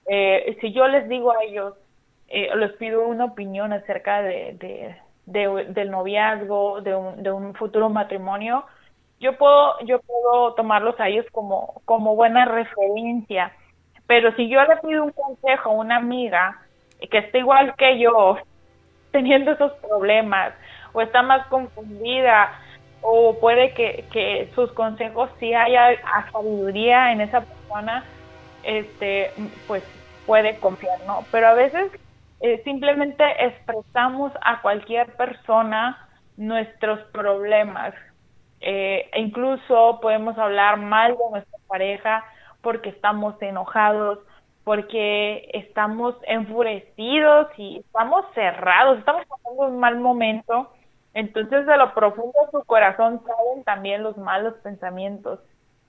eh, si yo les digo a ellos, eh, les pido una opinión acerca de, de, de del noviazgo, de un, de un futuro matrimonio, yo puedo, yo puedo tomarlos a ellos como, como buena referencia. Pero si yo le pido un consejo a una amiga que esté igual que yo, teniendo esos problemas o está más confundida o puede que, que sus consejos si haya sabiduría en esa persona, este, pues puede confiar, ¿no? Pero a veces eh, simplemente expresamos a cualquier persona nuestros problemas. Eh, e incluso podemos hablar mal de nuestra pareja porque estamos enojados, porque estamos enfurecidos y estamos cerrados, estamos pasando un mal momento. Entonces, de lo profundo de su corazón salen también los malos pensamientos,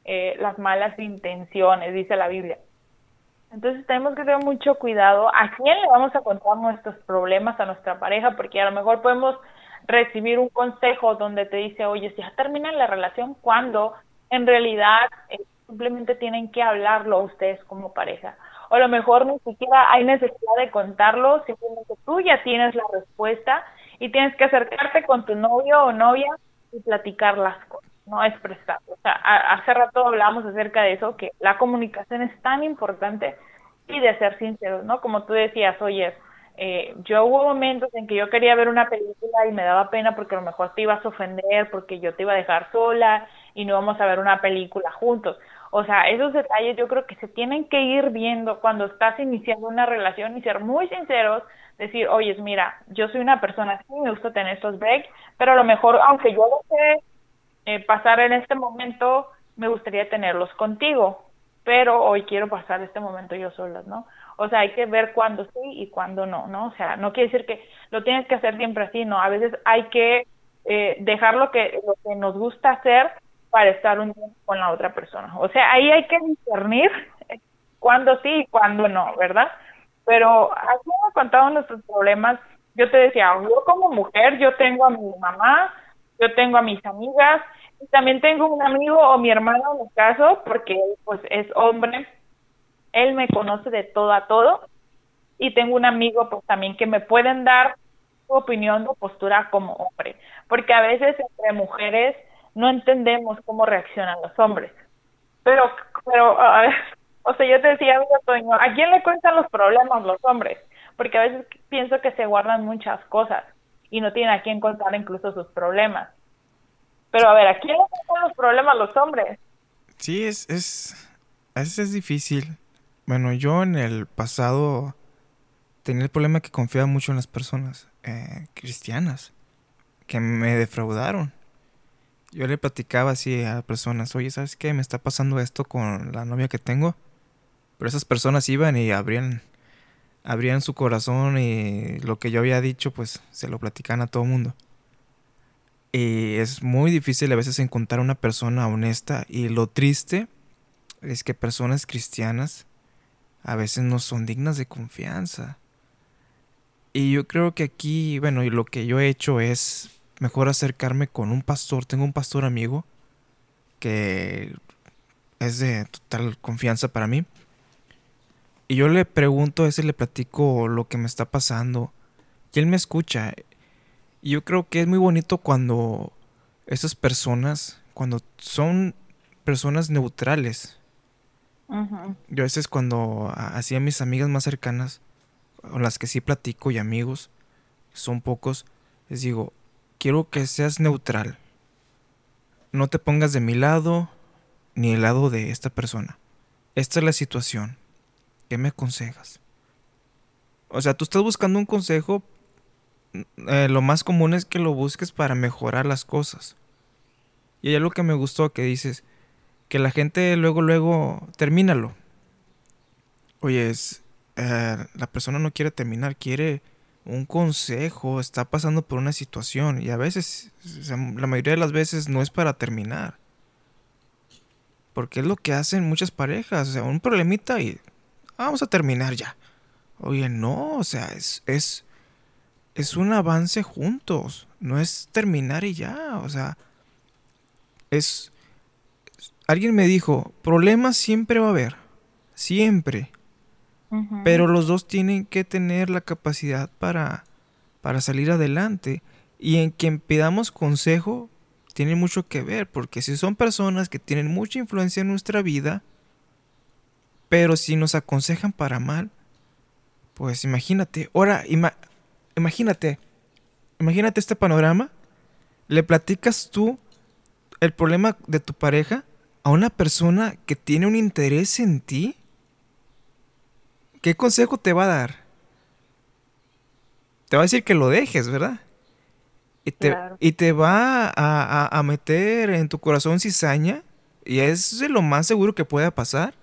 eh, las malas intenciones, dice la Biblia. Entonces tenemos que tener mucho cuidado a quién le vamos a contar nuestros problemas a nuestra pareja, porque a lo mejor podemos recibir un consejo donde te dice, oye, si ya termina la relación, cuando en realidad eh, simplemente tienen que hablarlo ustedes como pareja. O a lo mejor ni siquiera hay necesidad de contarlo, simplemente tú ya tienes la respuesta y tienes que acercarte con tu novio o novia y platicar las cosas, no expresar. O sea, hace rato hablábamos acerca de eso, que la comunicación es tan importante y de ser sinceros, ¿no? Como tú decías, oye, eh, yo hubo momentos en que yo quería ver una película y me daba pena porque a lo mejor te ibas a ofender, porque yo te iba a dejar sola y no vamos a ver una película juntos. O sea, esos detalles yo creo que se tienen que ir viendo cuando estás iniciando una relación y ser muy sinceros, decir, oye, mira, yo soy una persona así, me gusta tener estos breaks, pero a lo mejor, aunque yo lo sé eh, pasar en este momento, me gustaría tenerlos contigo, pero hoy quiero pasar este momento yo sola, ¿no? O sea, hay que ver cuándo sí y cuándo no, ¿no? O sea, no quiere decir que lo tienes que hacer siempre así, ¿no? A veces hay que eh, dejar lo que, lo que nos gusta hacer para estar un tiempo con la otra persona. O sea, ahí hay que discernir cuándo sí y cuándo no, ¿verdad? Pero aquí hemos contado nuestros problemas. Yo te decía, yo como mujer, yo tengo a mi mamá, yo tengo a mis amigas, y también tengo un amigo o mi hermano en mi caso, porque pues es hombre, él me conoce de todo a todo y tengo un amigo pues también que me pueden dar su opinión o postura como hombre, porque a veces entre mujeres no entendemos cómo reaccionan los hombres. Pero, pero, a o sea, yo te decía, ¿a quién le cuentan los problemas los hombres? Porque a veces pienso que se guardan muchas cosas y no tienen a quién contar incluso sus problemas. Pero a ver, ¿a quién le cuentan los problemas los hombres? Sí, es, es, a veces es difícil. Bueno, yo en el pasado tenía el problema que confiaba mucho en las personas eh, cristianas que me defraudaron. Yo le platicaba así a personas, oye, ¿sabes qué? Me está pasando esto con la novia que tengo. Pero esas personas iban y abrían, abrían su corazón y lo que yo había dicho, pues se lo platican a todo el mundo. Y es muy difícil a veces encontrar una persona honesta. Y lo triste es que personas cristianas a veces no son dignas de confianza. Y yo creo que aquí, bueno, lo que yo he hecho es mejor acercarme con un pastor. Tengo un pastor amigo que es de total confianza para mí. Y yo le pregunto a ese, le platico lo que me está pasando. Y él me escucha. Y yo creo que es muy bonito cuando esas personas, cuando son personas neutrales, yo a veces cuando hacía mis amigas más cercanas, con las que sí platico y amigos, son pocos, les digo, quiero que seas neutral. No te pongas de mi lado ni el lado de esta persona. Esta es la situación. ¿Qué me aconsejas? O sea, tú estás buscando un consejo. Eh, lo más común es que lo busques para mejorar las cosas. Y hay algo que me gustó que dices, que la gente luego, luego, termínalo. Oye, es, eh, la persona no quiere terminar, quiere un consejo, está pasando por una situación y a veces, la mayoría de las veces no es para terminar. Porque es lo que hacen muchas parejas, o sea, un problemita y vamos a terminar ya. Oye, no, o sea, es, es, es un avance juntos, no es terminar y ya, o sea, es alguien me dijo, problemas siempre va a haber, siempre. Pero los dos tienen que tener la capacidad para, para salir adelante. Y en quien pidamos consejo tiene mucho que ver, porque si son personas que tienen mucha influencia en nuestra vida, pero si nos aconsejan para mal, pues imagínate, ahora imagínate, imagínate este panorama, le platicas tú el problema de tu pareja a una persona que tiene un interés en ti, ¿qué consejo te va a dar? Te va a decir que lo dejes, ¿verdad? Y te, y te va a, meter en tu corazón cizaña y es lo más seguro que pueda pasar.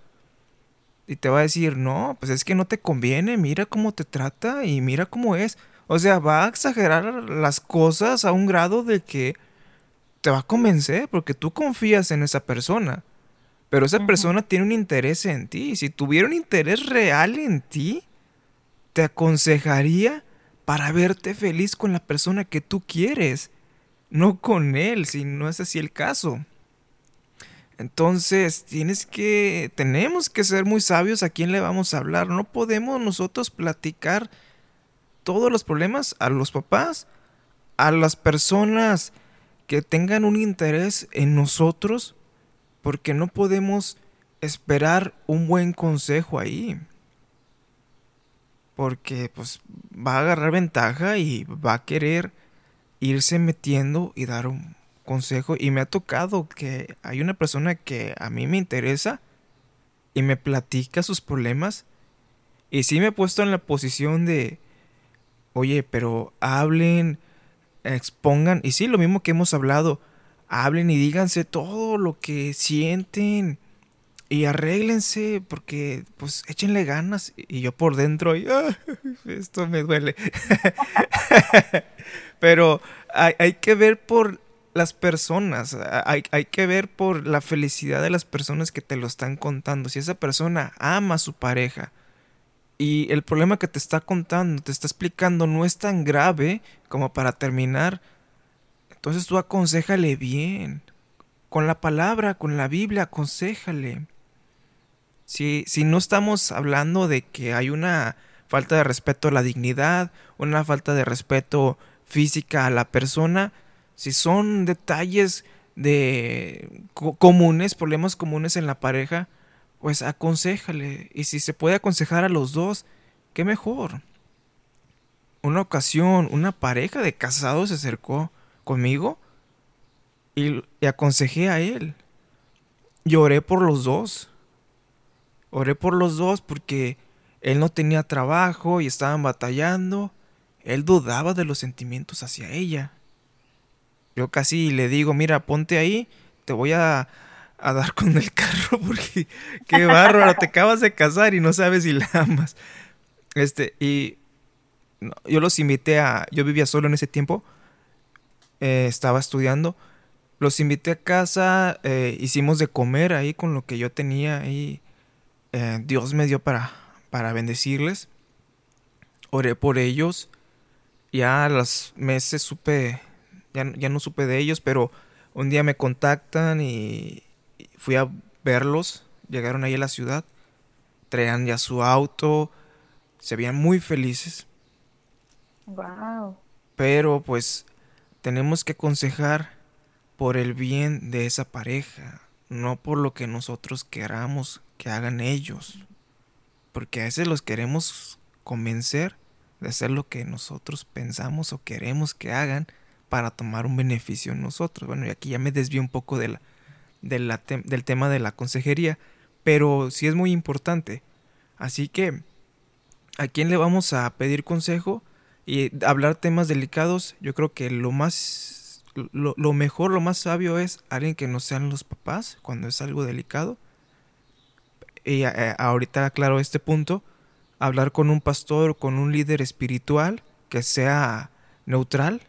Y te va a decir, no, pues es que no te conviene, mira cómo te trata y mira cómo es. O sea, va a exagerar las cosas a un grado de que te va a convencer porque tú confías en esa persona. Pero esa persona tiene un interés en ti. Si tuviera un interés real en ti, te aconsejaría para verte feliz con la persona que tú quieres, no con él, si no es así el caso. Entonces, tienes que, tenemos que ser muy sabios a quién le vamos a hablar. No podemos nosotros platicar todos los problemas a los papás, a las personas que tengan un interés en nosotros, porque no podemos esperar un buen consejo ahí. Porque pues va a agarrar ventaja y va a querer irse metiendo y dar un consejo. Y me ha tocado que hay una persona que a mí me interesa y me platica sus problemas. Y sí me he puesto en la posición de, oye, pero hablen, expongan, y sí, lo mismo que hemos hablado, hablen y díganse todo lo que sienten y arréglense porque pues échenle ganas y yo por dentro esto me duele pero hay, hay, que ver por las personas hay, hay, que ver por la felicidad de las personas que te lo están contando si esa persona ama a su pareja y el problema que te está contando, te está explicando, no es tan grave como para terminar. Entonces tú aconsejale bien. Con la palabra, con la Biblia, aconsejale. Si, si no estamos hablando de que hay una falta de respeto a la dignidad, una falta de respeto física a la persona, si son detalles de comunes, problemas comunes en la pareja, pues aconsejale. Y si se puede aconsejar a los dos, qué mejor. Una ocasión, una pareja de casados se acercó conmigo y, aconsejé a él. Lloré por los dos. Oré por los dos porque él no tenía trabajo y estaban batallando. Él dudaba de los sentimientos hacia ella. Yo casi le digo, mira, ponte ahí, te voy a, a dar con el carro porque qué bárbaro, te acabas de casar y no sabes si la amas. Este, y yo los invité a, yo vivía solo en ese tiempo, eh, estaba estudiando, los invité a casa, eh, hicimos de comer ahí con lo que yo tenía ahí, eh, Dios me dio para, para bendecirles, oré por ellos, ya a los meses supe, ya, ya no supe de ellos, pero un día me contactan y, fui a verlos, llegaron ahí a la ciudad, traían ya su auto, se veían muy felices. Wow. Pero pues tenemos que aconsejar por el bien de esa pareja, no por lo que nosotros queramos que hagan ellos. Porque a veces los queremos convencer de hacer lo que nosotros pensamos o queremos que hagan para tomar un beneficio en nosotros. Bueno, y aquí ya me desvío un poco de la, del tema de la consejería, pero sí es muy importante. Así que, ¿a quién le vamos a pedir consejo? Y hablar temas delicados, yo creo que lo más, lo, mejor, lo más sabio es alguien que no sean los papás cuando es algo delicado. Y eh, ahorita aclaro este punto, hablar con un pastor, con un líder espiritual que sea neutral,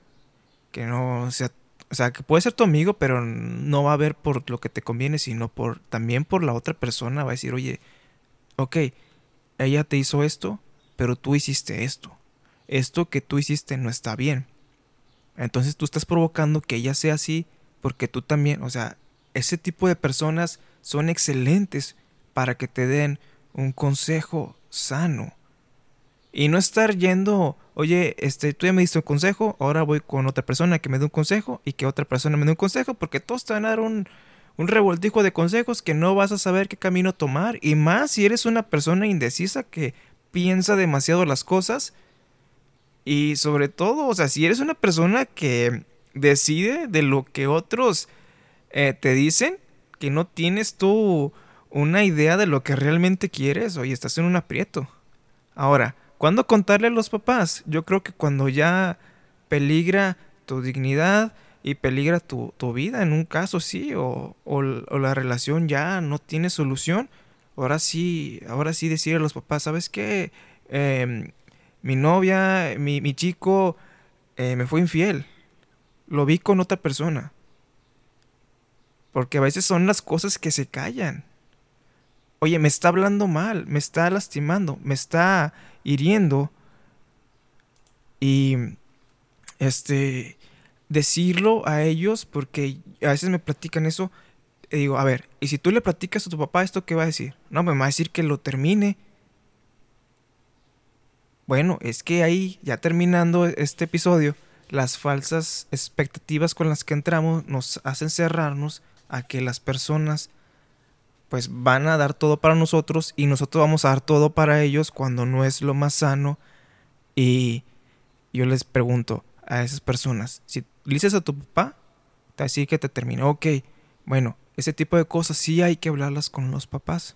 que no sea o sea, que puede ser tu amigo, pero no va a ver por lo que te conviene, sino por también por la otra persona. Va a decir, oye, ok, ella te hizo esto, pero tú hiciste esto. Esto que tú hiciste no está bien. Entonces tú estás provocando que ella sea así porque tú también, o sea, ese tipo de personas son excelentes para que te den un consejo sano. Y no estar yendo, oye, este, tú ya me diste un consejo, ahora voy con otra persona que me dé un consejo y que otra persona me dé un consejo, porque todos te van a dar un, un revoltijo de consejos que no vas a saber qué camino tomar. Y más si eres una persona indecisa que piensa demasiado las cosas. Y sobre todo, o sea, si eres una persona que decide de lo que otros eh, te dicen, que no tienes tú una idea de lo que realmente quieres, oye, estás en un aprieto. Ahora, ¿Cuándo contarle a los papás? Yo creo que cuando ya peligra tu dignidad, y peligra tu, vida en un caso, sí, o, o, la relación ya no tiene solución. Ahora sí, ahora sí decir a los papás, ¿sabes qué? Em, mi novia, mi, mi chico eh, me fue infiel. Lo vi con otra persona. Porque a veces son las cosas que se callan. Oye, me está hablando mal, me está lastimando, me está hiriendo. Y este decirlo a ellos porque a veces me platican eso y digo, a ver, y si tú le platicas a tu papá esto, ¿qué va a decir? No, me va a decir que lo termine. Bueno, es que ahí, ya terminando este episodio, las falsas expectativas con las que entramos nos hacen cerrarnos a que las personas pues van a dar todo para nosotros y nosotros vamos a dar todo para ellos cuando no es lo más sano. Y yo les pregunto a esas personas, si dices a tu papá, te decir que te terminó, ok, bueno, ese tipo de cosas sí hay que hablarlas con los papás.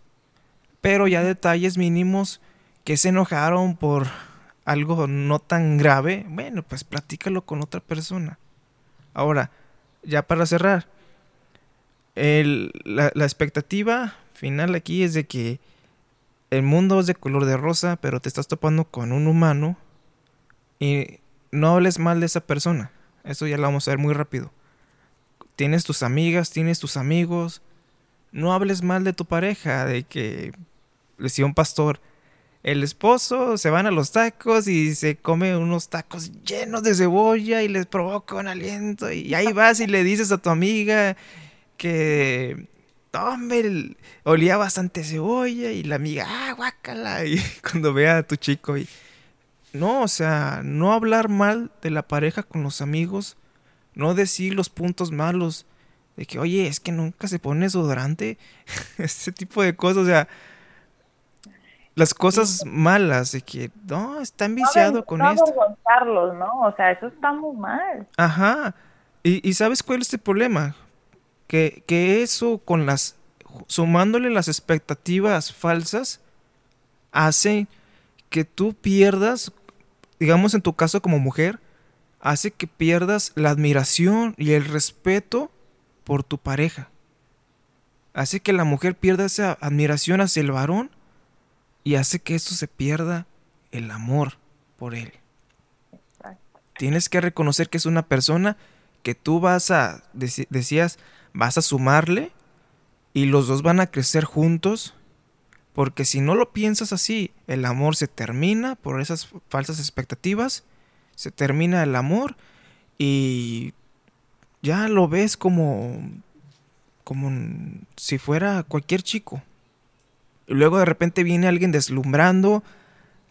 Pero ya detalles mínimos que se enojaron por algo no tan grave, bueno, pues platícalo con otra persona. Ahora, ya para cerrar, la, la, expectativa final aquí es de que el mundo es de color de rosa, pero te estás topando con un humano y no hables mal de esa persona. Eso ya lo vamos a ver muy rápido. Tienes tus amigas, tienes tus amigos. No hables mal de tu pareja, de que le un pastor, el esposo se van a los tacos y se come unos tacos llenos de cebolla y les provoca un aliento. Y ahí vas y le dices a tu amiga que hombre, olía bastante cebolla y la amiga, ah, guácala, y cuando vea a tu chico y no, o sea, no hablar mal de la pareja con los amigos, no decir los puntos malos de que, oye, es que nunca se pone desodorante, ese tipo de cosas, o sea, las cosas malas de que, no, está enviciado con no esto. ¿no? O sea, eso está muy mal. Ajá. ¿Y, y sabes cuál es el problema? Que, que eso con las, sumándole las expectativas falsas, hace que tú pierdas, digamos en tu caso como mujer, hace que pierdas la admiración y el respeto por tu pareja. Hace que la mujer pierda esa admiración hacia el varón y hace que esto se pierda el amor por él. Tienes que reconocer que es una persona que tú vas a, decías, vas a sumarle y los dos van a crecer juntos porque si no lo piensas así, el amor se termina por esas falsas expectativas, se termina el amor y ya lo ves como como si fuera cualquier chico. Y luego de repente viene alguien deslumbrando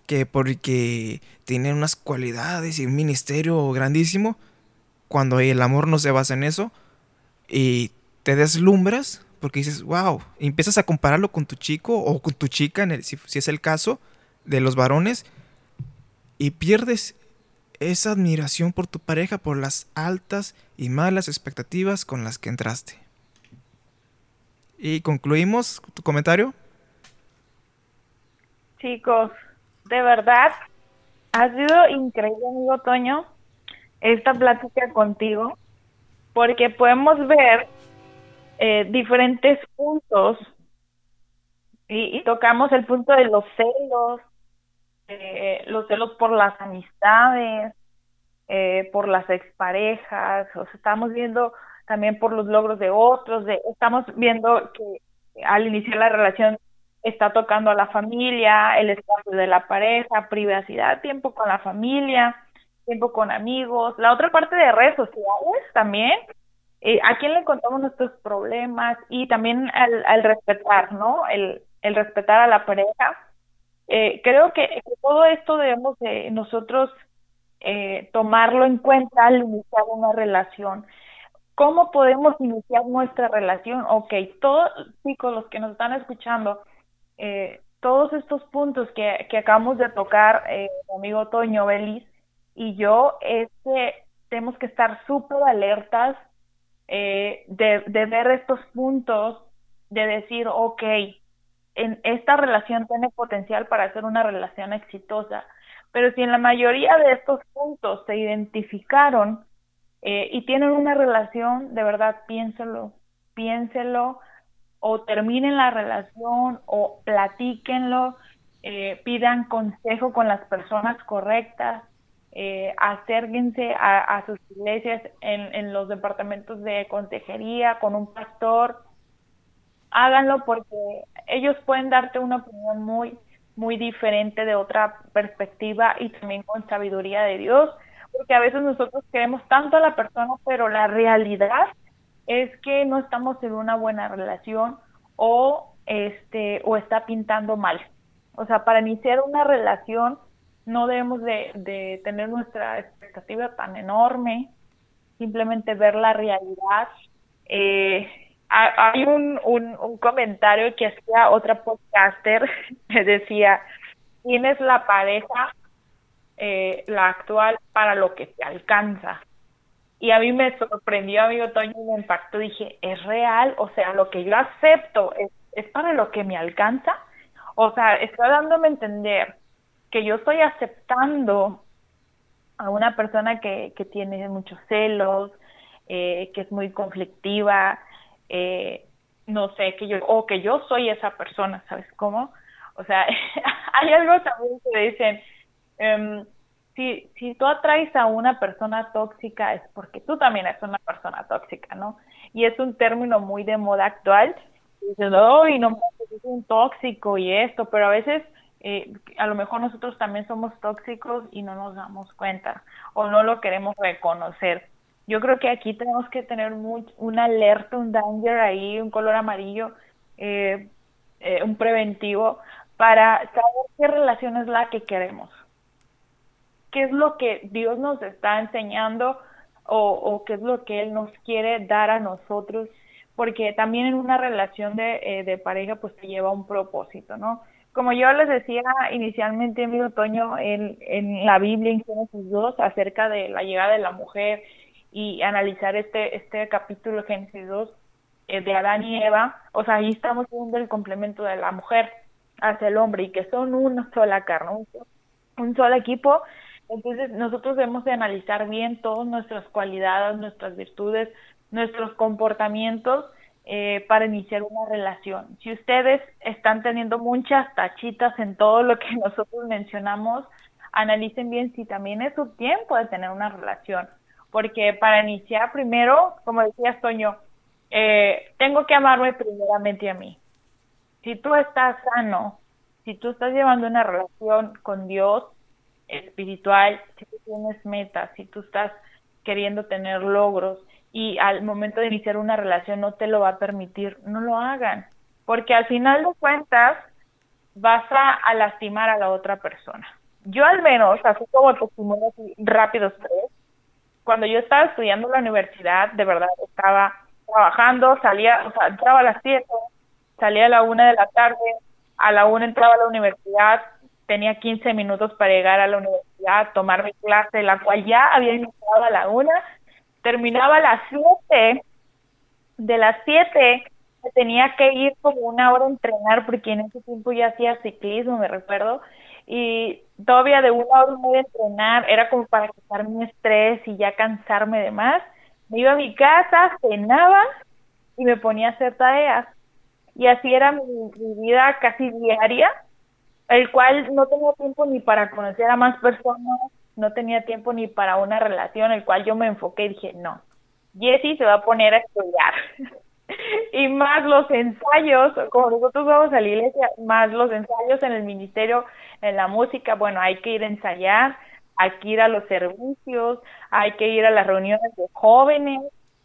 que porque tiene unas cualidades y un ministerio grandísimo, cuando el amor no se basa en eso y te deslumbras porque dices, wow, empiezas a compararlo con tu chico o con tu chica, en el, si, es el caso de los varones, y pierdes esa admiración por tu pareja por las altas y malas expectativas con las que entraste. Y concluimos tu comentario. Chicos, de verdad, ha sido increíble, amigo Toño, esta plática contigo, porque podemos ver eh, diferentes puntos y, tocamos el punto de los celos, eh, los celos por las amistades, eh, por las exparejas, o sea, estamos viendo también por los logros de otros, de, estamos viendo que al iniciar la relación está tocando a la familia, el espacio de la pareja, privacidad, tiempo con la familia, tiempo con amigos, la otra parte de redes sociales también, eh, a quién le contamos nuestros problemas y también al, respetar, ¿no? El, respetar a la pareja. Eh, creo que, todo esto debemos de nosotros eh, tomarlo en cuenta al iniciar una relación. ¿Cómo podemos iniciar nuestra relación? Ok, todos, chicos, los que nos están escuchando, eh, todos estos puntos que, que acabamos de tocar, eh, mi amigo Toño Belis y yo, este, tenemos que estar súper alertas eh, de, de ver estos puntos, de decir, ok, en esta relación tiene potencial para ser una relación exitosa, pero si en la mayoría de estos puntos se identificaron, eh, y tienen una relación, de verdad, piénselo, piénselo, o terminen la relación o platíquenlo, eh, pidan consejo con las personas correctas, eh, acérquense a, sus iglesias en, en los departamentos de consejería con un pastor, háganlo porque ellos pueden darte una opinión muy, muy diferente de otra perspectiva y también con sabiduría de Dios, porque a veces nosotros queremos tanto a la persona, pero la realidad es que no estamos en una buena relación o este o está pintando mal. O sea, para iniciar una relación no debemos de, de tener nuestra expectativa tan enorme, simplemente ver la realidad. Eh, hay un, un, comentario que hacía otra podcaster que decía, tienes la pareja, eh, la actual, para lo que te alcanza. Y a mí me sorprendió, amigo Toño, me impactó. Dije, ¿es real? O sea, lo que yo acepto es, es para lo que me alcanza. O sea, está dándome a entender que yo estoy aceptando a una persona que, que tiene muchos celos, eh, que es muy conflictiva, eh, no sé, que yo, o que yo soy esa persona, ¿sabes cómo? O sea, hay algo también que dicen, um, si, si tú atraes a una persona tóxica es porque tú también eres una persona tóxica, ¿no? Y es un término muy de moda actual. Dicen, y no, es un tóxico y esto, pero a veces eh, a lo mejor nosotros también somos tóxicos y no nos damos cuenta o no lo queremos reconocer. Yo creo que aquí tenemos que tener un alerta, un danger ahí, un color amarillo, eh, eh, un preventivo para saber qué relación es la que queremos qué es lo que Dios nos está enseñando o, qué es lo que Él nos quiere dar a nosotros, porque también en una relación de, eh, de pareja pues te lleva un propósito, ¿no? Como yo les decía inicialmente, mi otoño, en, en la Biblia, en Génesis 2, acerca de la llegada de la mujer y analizar este, este capítulo Génesis 2 eh, de Adán y Eva, o sea, ahí estamos viendo el complemento de la mujer hacia el hombre y que son una sola carne, un, un solo equipo entonces, nosotros debemos de analizar bien todas nuestras cualidades, nuestras virtudes, nuestros comportamientos eh, para iniciar una relación. Si ustedes están teniendo muchas tachitas en todo lo que nosotros mencionamos, analicen bien si también es su tiempo de tener una relación. Porque para iniciar primero, como decía Toño, eh, tengo que amarme primeramente a mí. Si tú estás sano, si tú estás llevando una relación con Dios, espiritual, si tú tienes metas, si tú estás queriendo tener logros y al momento de iniciar una relación no te lo va a permitir, no lo hagan, porque al final de cuentas vas a, lastimar a la otra persona. Yo al menos, así como testimonio rápidos tres, cuando yo estaba estudiando en la universidad, de verdad estaba trabajando, salía, o sea, entraba a las siete, salía a la una de la tarde, a la una entraba a la universidad, tenía 15 minutos para llegar a la universidad, tomar mi clase, la cual ya había iniciado a la una, terminaba a las 7, de las 7 tenía que ir como una hora a entrenar porque en ese tiempo ya hacía ciclismo, me recuerdo, y todavía de una hora y media entrenar, era como para quitar mi estrés y ya cansarme de más. Me iba a mi casa, cenaba y me ponía a hacer tareas. Y así era mi vida casi diaria el cual no tenía tiempo ni para conocer a más personas, no tenía tiempo ni para una relación, el cual yo me enfoqué y dije, no, Jessie se va a poner a estudiar. y más los ensayos, como nosotros vamos a la iglesia, más los ensayos en el ministerio, en la música, bueno, hay que ir a ensayar, hay que ir a los servicios, hay que ir a las reuniones de jóvenes,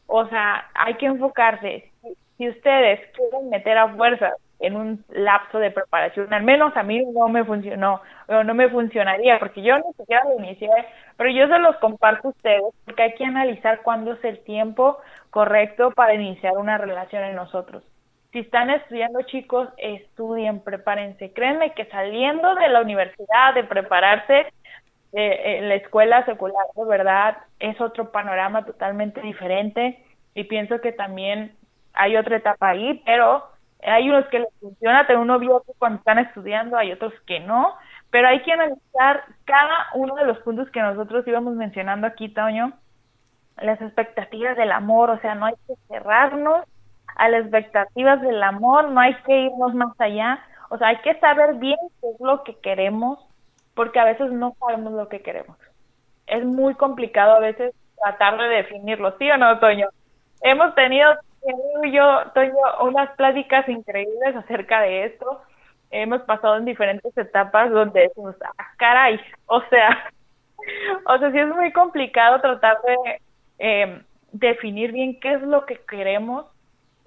o sea, hay que enfocarse. Si ustedes quieren meter a fuerzas en un lapso de preparación. Al menos a mí no me funcionó, o no me funcionaría, porque yo ni siquiera lo inicié, pero yo se los comparto a ustedes, porque hay que analizar cuándo es el tiempo correcto para iniciar una relación en nosotros. Si están estudiando chicos, estudien, prepárense. Créanme que saliendo de la universidad, de prepararse eh, en la escuela secular, de verdad, es otro panorama totalmente diferente y pienso que también hay otra etapa ahí, pero hay unos que les funciona tener un novio cuando están estudiando, hay otros que no, pero hay que analizar cada uno de los puntos que nosotros íbamos mencionando aquí, Toño, las expectativas del amor, o sea, no hay que cerrarnos a las expectativas del amor, no hay que irnos más allá, o sea, hay que saber bien qué es lo que queremos, porque a veces no sabemos lo que queremos. Es muy complicado a veces tratar de definirlo, ¿sí o no, Toño? Hemos tenido, yo, Toño, unas pláticas increíbles acerca de esto. Hemos pasado en diferentes etapas donde decimos, ah, caray, o sea, o sea, sí es muy complicado tratar de eh, definir bien qué es lo que queremos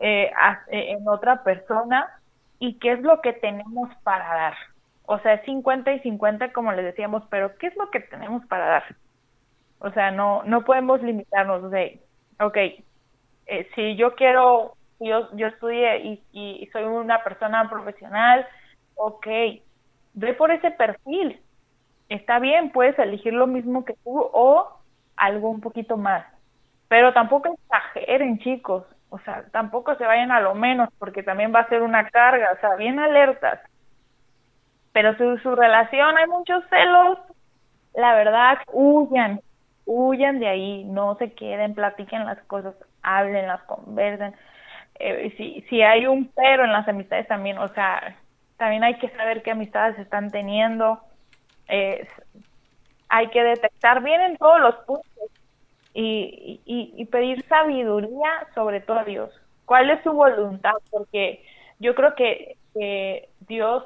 eh, eh, en otra persona y qué es lo que tenemos para dar. O sea, 50 y 50 como les decíamos, pero ¿qué es lo que tenemos para dar? O sea, no no podemos limitarnos de, ok, eh, si yo quiero, yo, yo estudie y, y soy una persona profesional, ok, ve por ese perfil. Está bien, puedes elegir lo mismo que tú o algo un poquito más. Pero tampoco exageren, chicos. O sea, tampoco se vayan a lo menos porque también va a ser una carga. O sea, bien alertas. Pero su, su relación, hay muchos celos. La verdad, huyan. Huyan de ahí. No se queden, platiquen las cosas, hablen, las conversen. Eh, si, si hay un pero en las amistades también, o sea, también hay que saber qué amistades están teniendo. Eh, hay que detectar bien en todos los puntos y, y, pedir sabiduría sobre todo a Dios. ¿Cuál es su voluntad? Porque yo creo que, Dios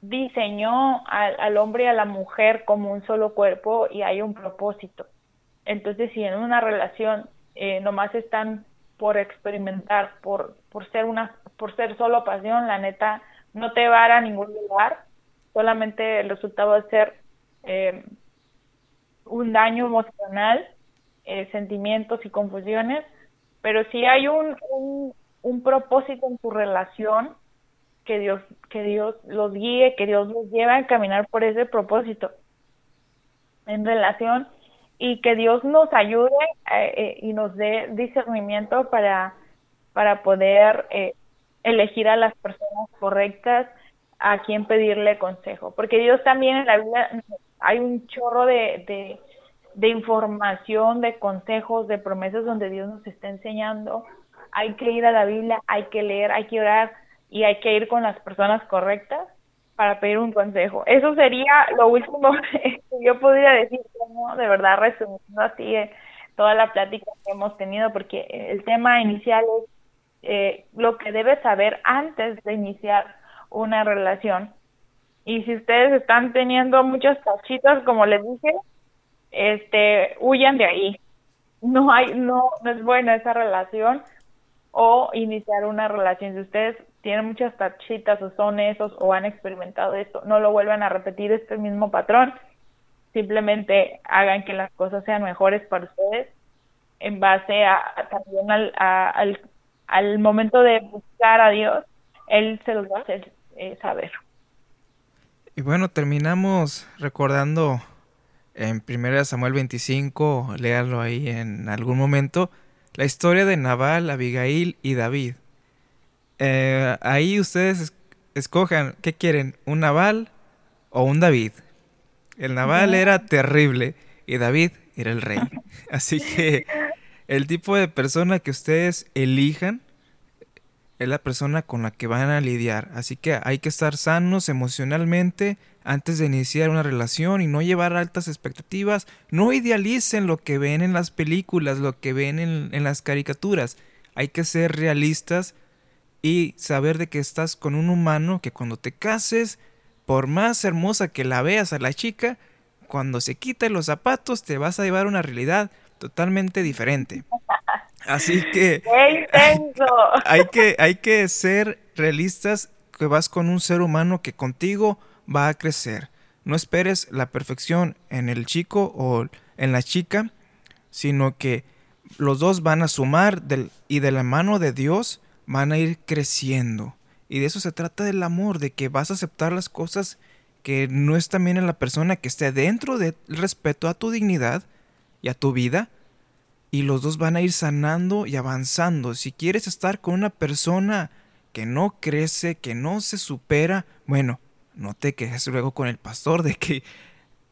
diseñó al, al, hombre y a la mujer como un solo cuerpo y hay un propósito. Entonces, si en una relación eh, nomás están por experimentar, por, por ser una, por ser solo pasión, la neta, no te va a, a ningún lugar. Solamente el resultado va a ser eh, un daño emocional eh, sentimientos y confusiones, pero si hay un, un, propósito en tu relación, que Dios, que Dios los guíe, que Dios los lleve a caminar por ese propósito en relación y que Dios nos ayude eh, eh, y nos dé discernimiento para, para poder elegir a las personas correctas a quien pedirle consejo. Porque Dios también en la vida hay un chorro de, de información, de consejos, de promesas donde Dios nos está enseñando. Hay que ir a la Biblia, hay que leer, hay que orar y hay que ir con las personas correctas para pedir un consejo. Eso sería lo último que yo podría decir, como de verdad resumiendo así eh, toda la plática que hemos tenido, porque el tema inicial es eh, lo que debes saber antes de iniciar una relación. Y si ustedes están teniendo muchas tachitas, como les dije, este, huyan de ahí. No hay, no, no es buena esa relación o iniciar una relación. Si ustedes tienen muchas tachitas o son esos o han experimentado esto, no lo vuelvan a repetir este mismo patrón. Simplemente hagan que las cosas sean mejores para ustedes en base a, también al, al, al momento de buscar a Dios, Él se los va a hacer eh, saber. Y bueno, terminamos recordando en 1 Samuel 25, léalo ahí en algún momento, la historia de Nabal, Abigail y David. Eh, ahí ustedes escojan qué quieren, un Nabal o un David. El Nabal era terrible y David era el rey. Así que el tipo de persona que ustedes elijan es la persona con la que van a lidiar. Así que hay que estar sanos emocionalmente antes de iniciar una relación y no llevar altas expectativas. No idealicen lo que ven en las películas, lo que ven en, las caricaturas. Hay que ser realistas y saber de que estás con un humano que cuando te cases, por más hermosa que la veas a la chica, cuando se quite los zapatos te vas a llevar una realidad totalmente diferente. Así que hay que hay que ser realistas que vas con un ser humano que contigo va a crecer. No esperes la perfección en el chico o en la chica, sino que los dos van a sumar del, y de la mano de Dios van a ir creciendo. Y de eso se trata del amor, de que vas a aceptar las cosas que no están bien en la persona, que esté dentro del respeto a tu dignidad y a tu vida, y los dos van a ir sanando y avanzando. Si quieres estar con una persona que no crece, que no se supera, bueno, no te quejes luego con el pastor de que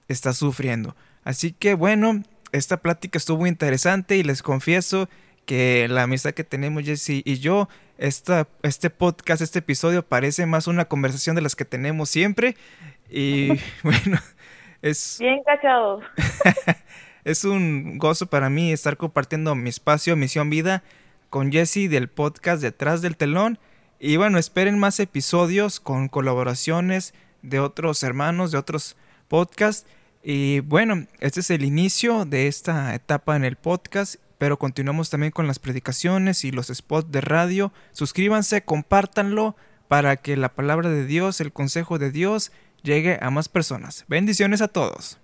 estás sufriendo. Así que bueno, esta plática estuvo interesante y les confieso que la amistad que tenemos Jesse y yo, esta, este podcast, este episodio parece más una conversación de las que tenemos siempre. Y bueno, es... Bien cachados. es un gozo para mí estar compartiendo mi espacio, Misión Vida, con Jesse del podcast Detrás del Telón. Y bueno, esperen más episodios con colaboraciones de otros hermanos, de otros podcasts. Y bueno, este es el inicio de esta etapa en el podcast pero continuamos también con las predicaciones y los spots de radio. Suscríbanse, compártanlo para que la palabra de Dios, el consejo de Dios, llegue a más personas. Bendiciones a todos.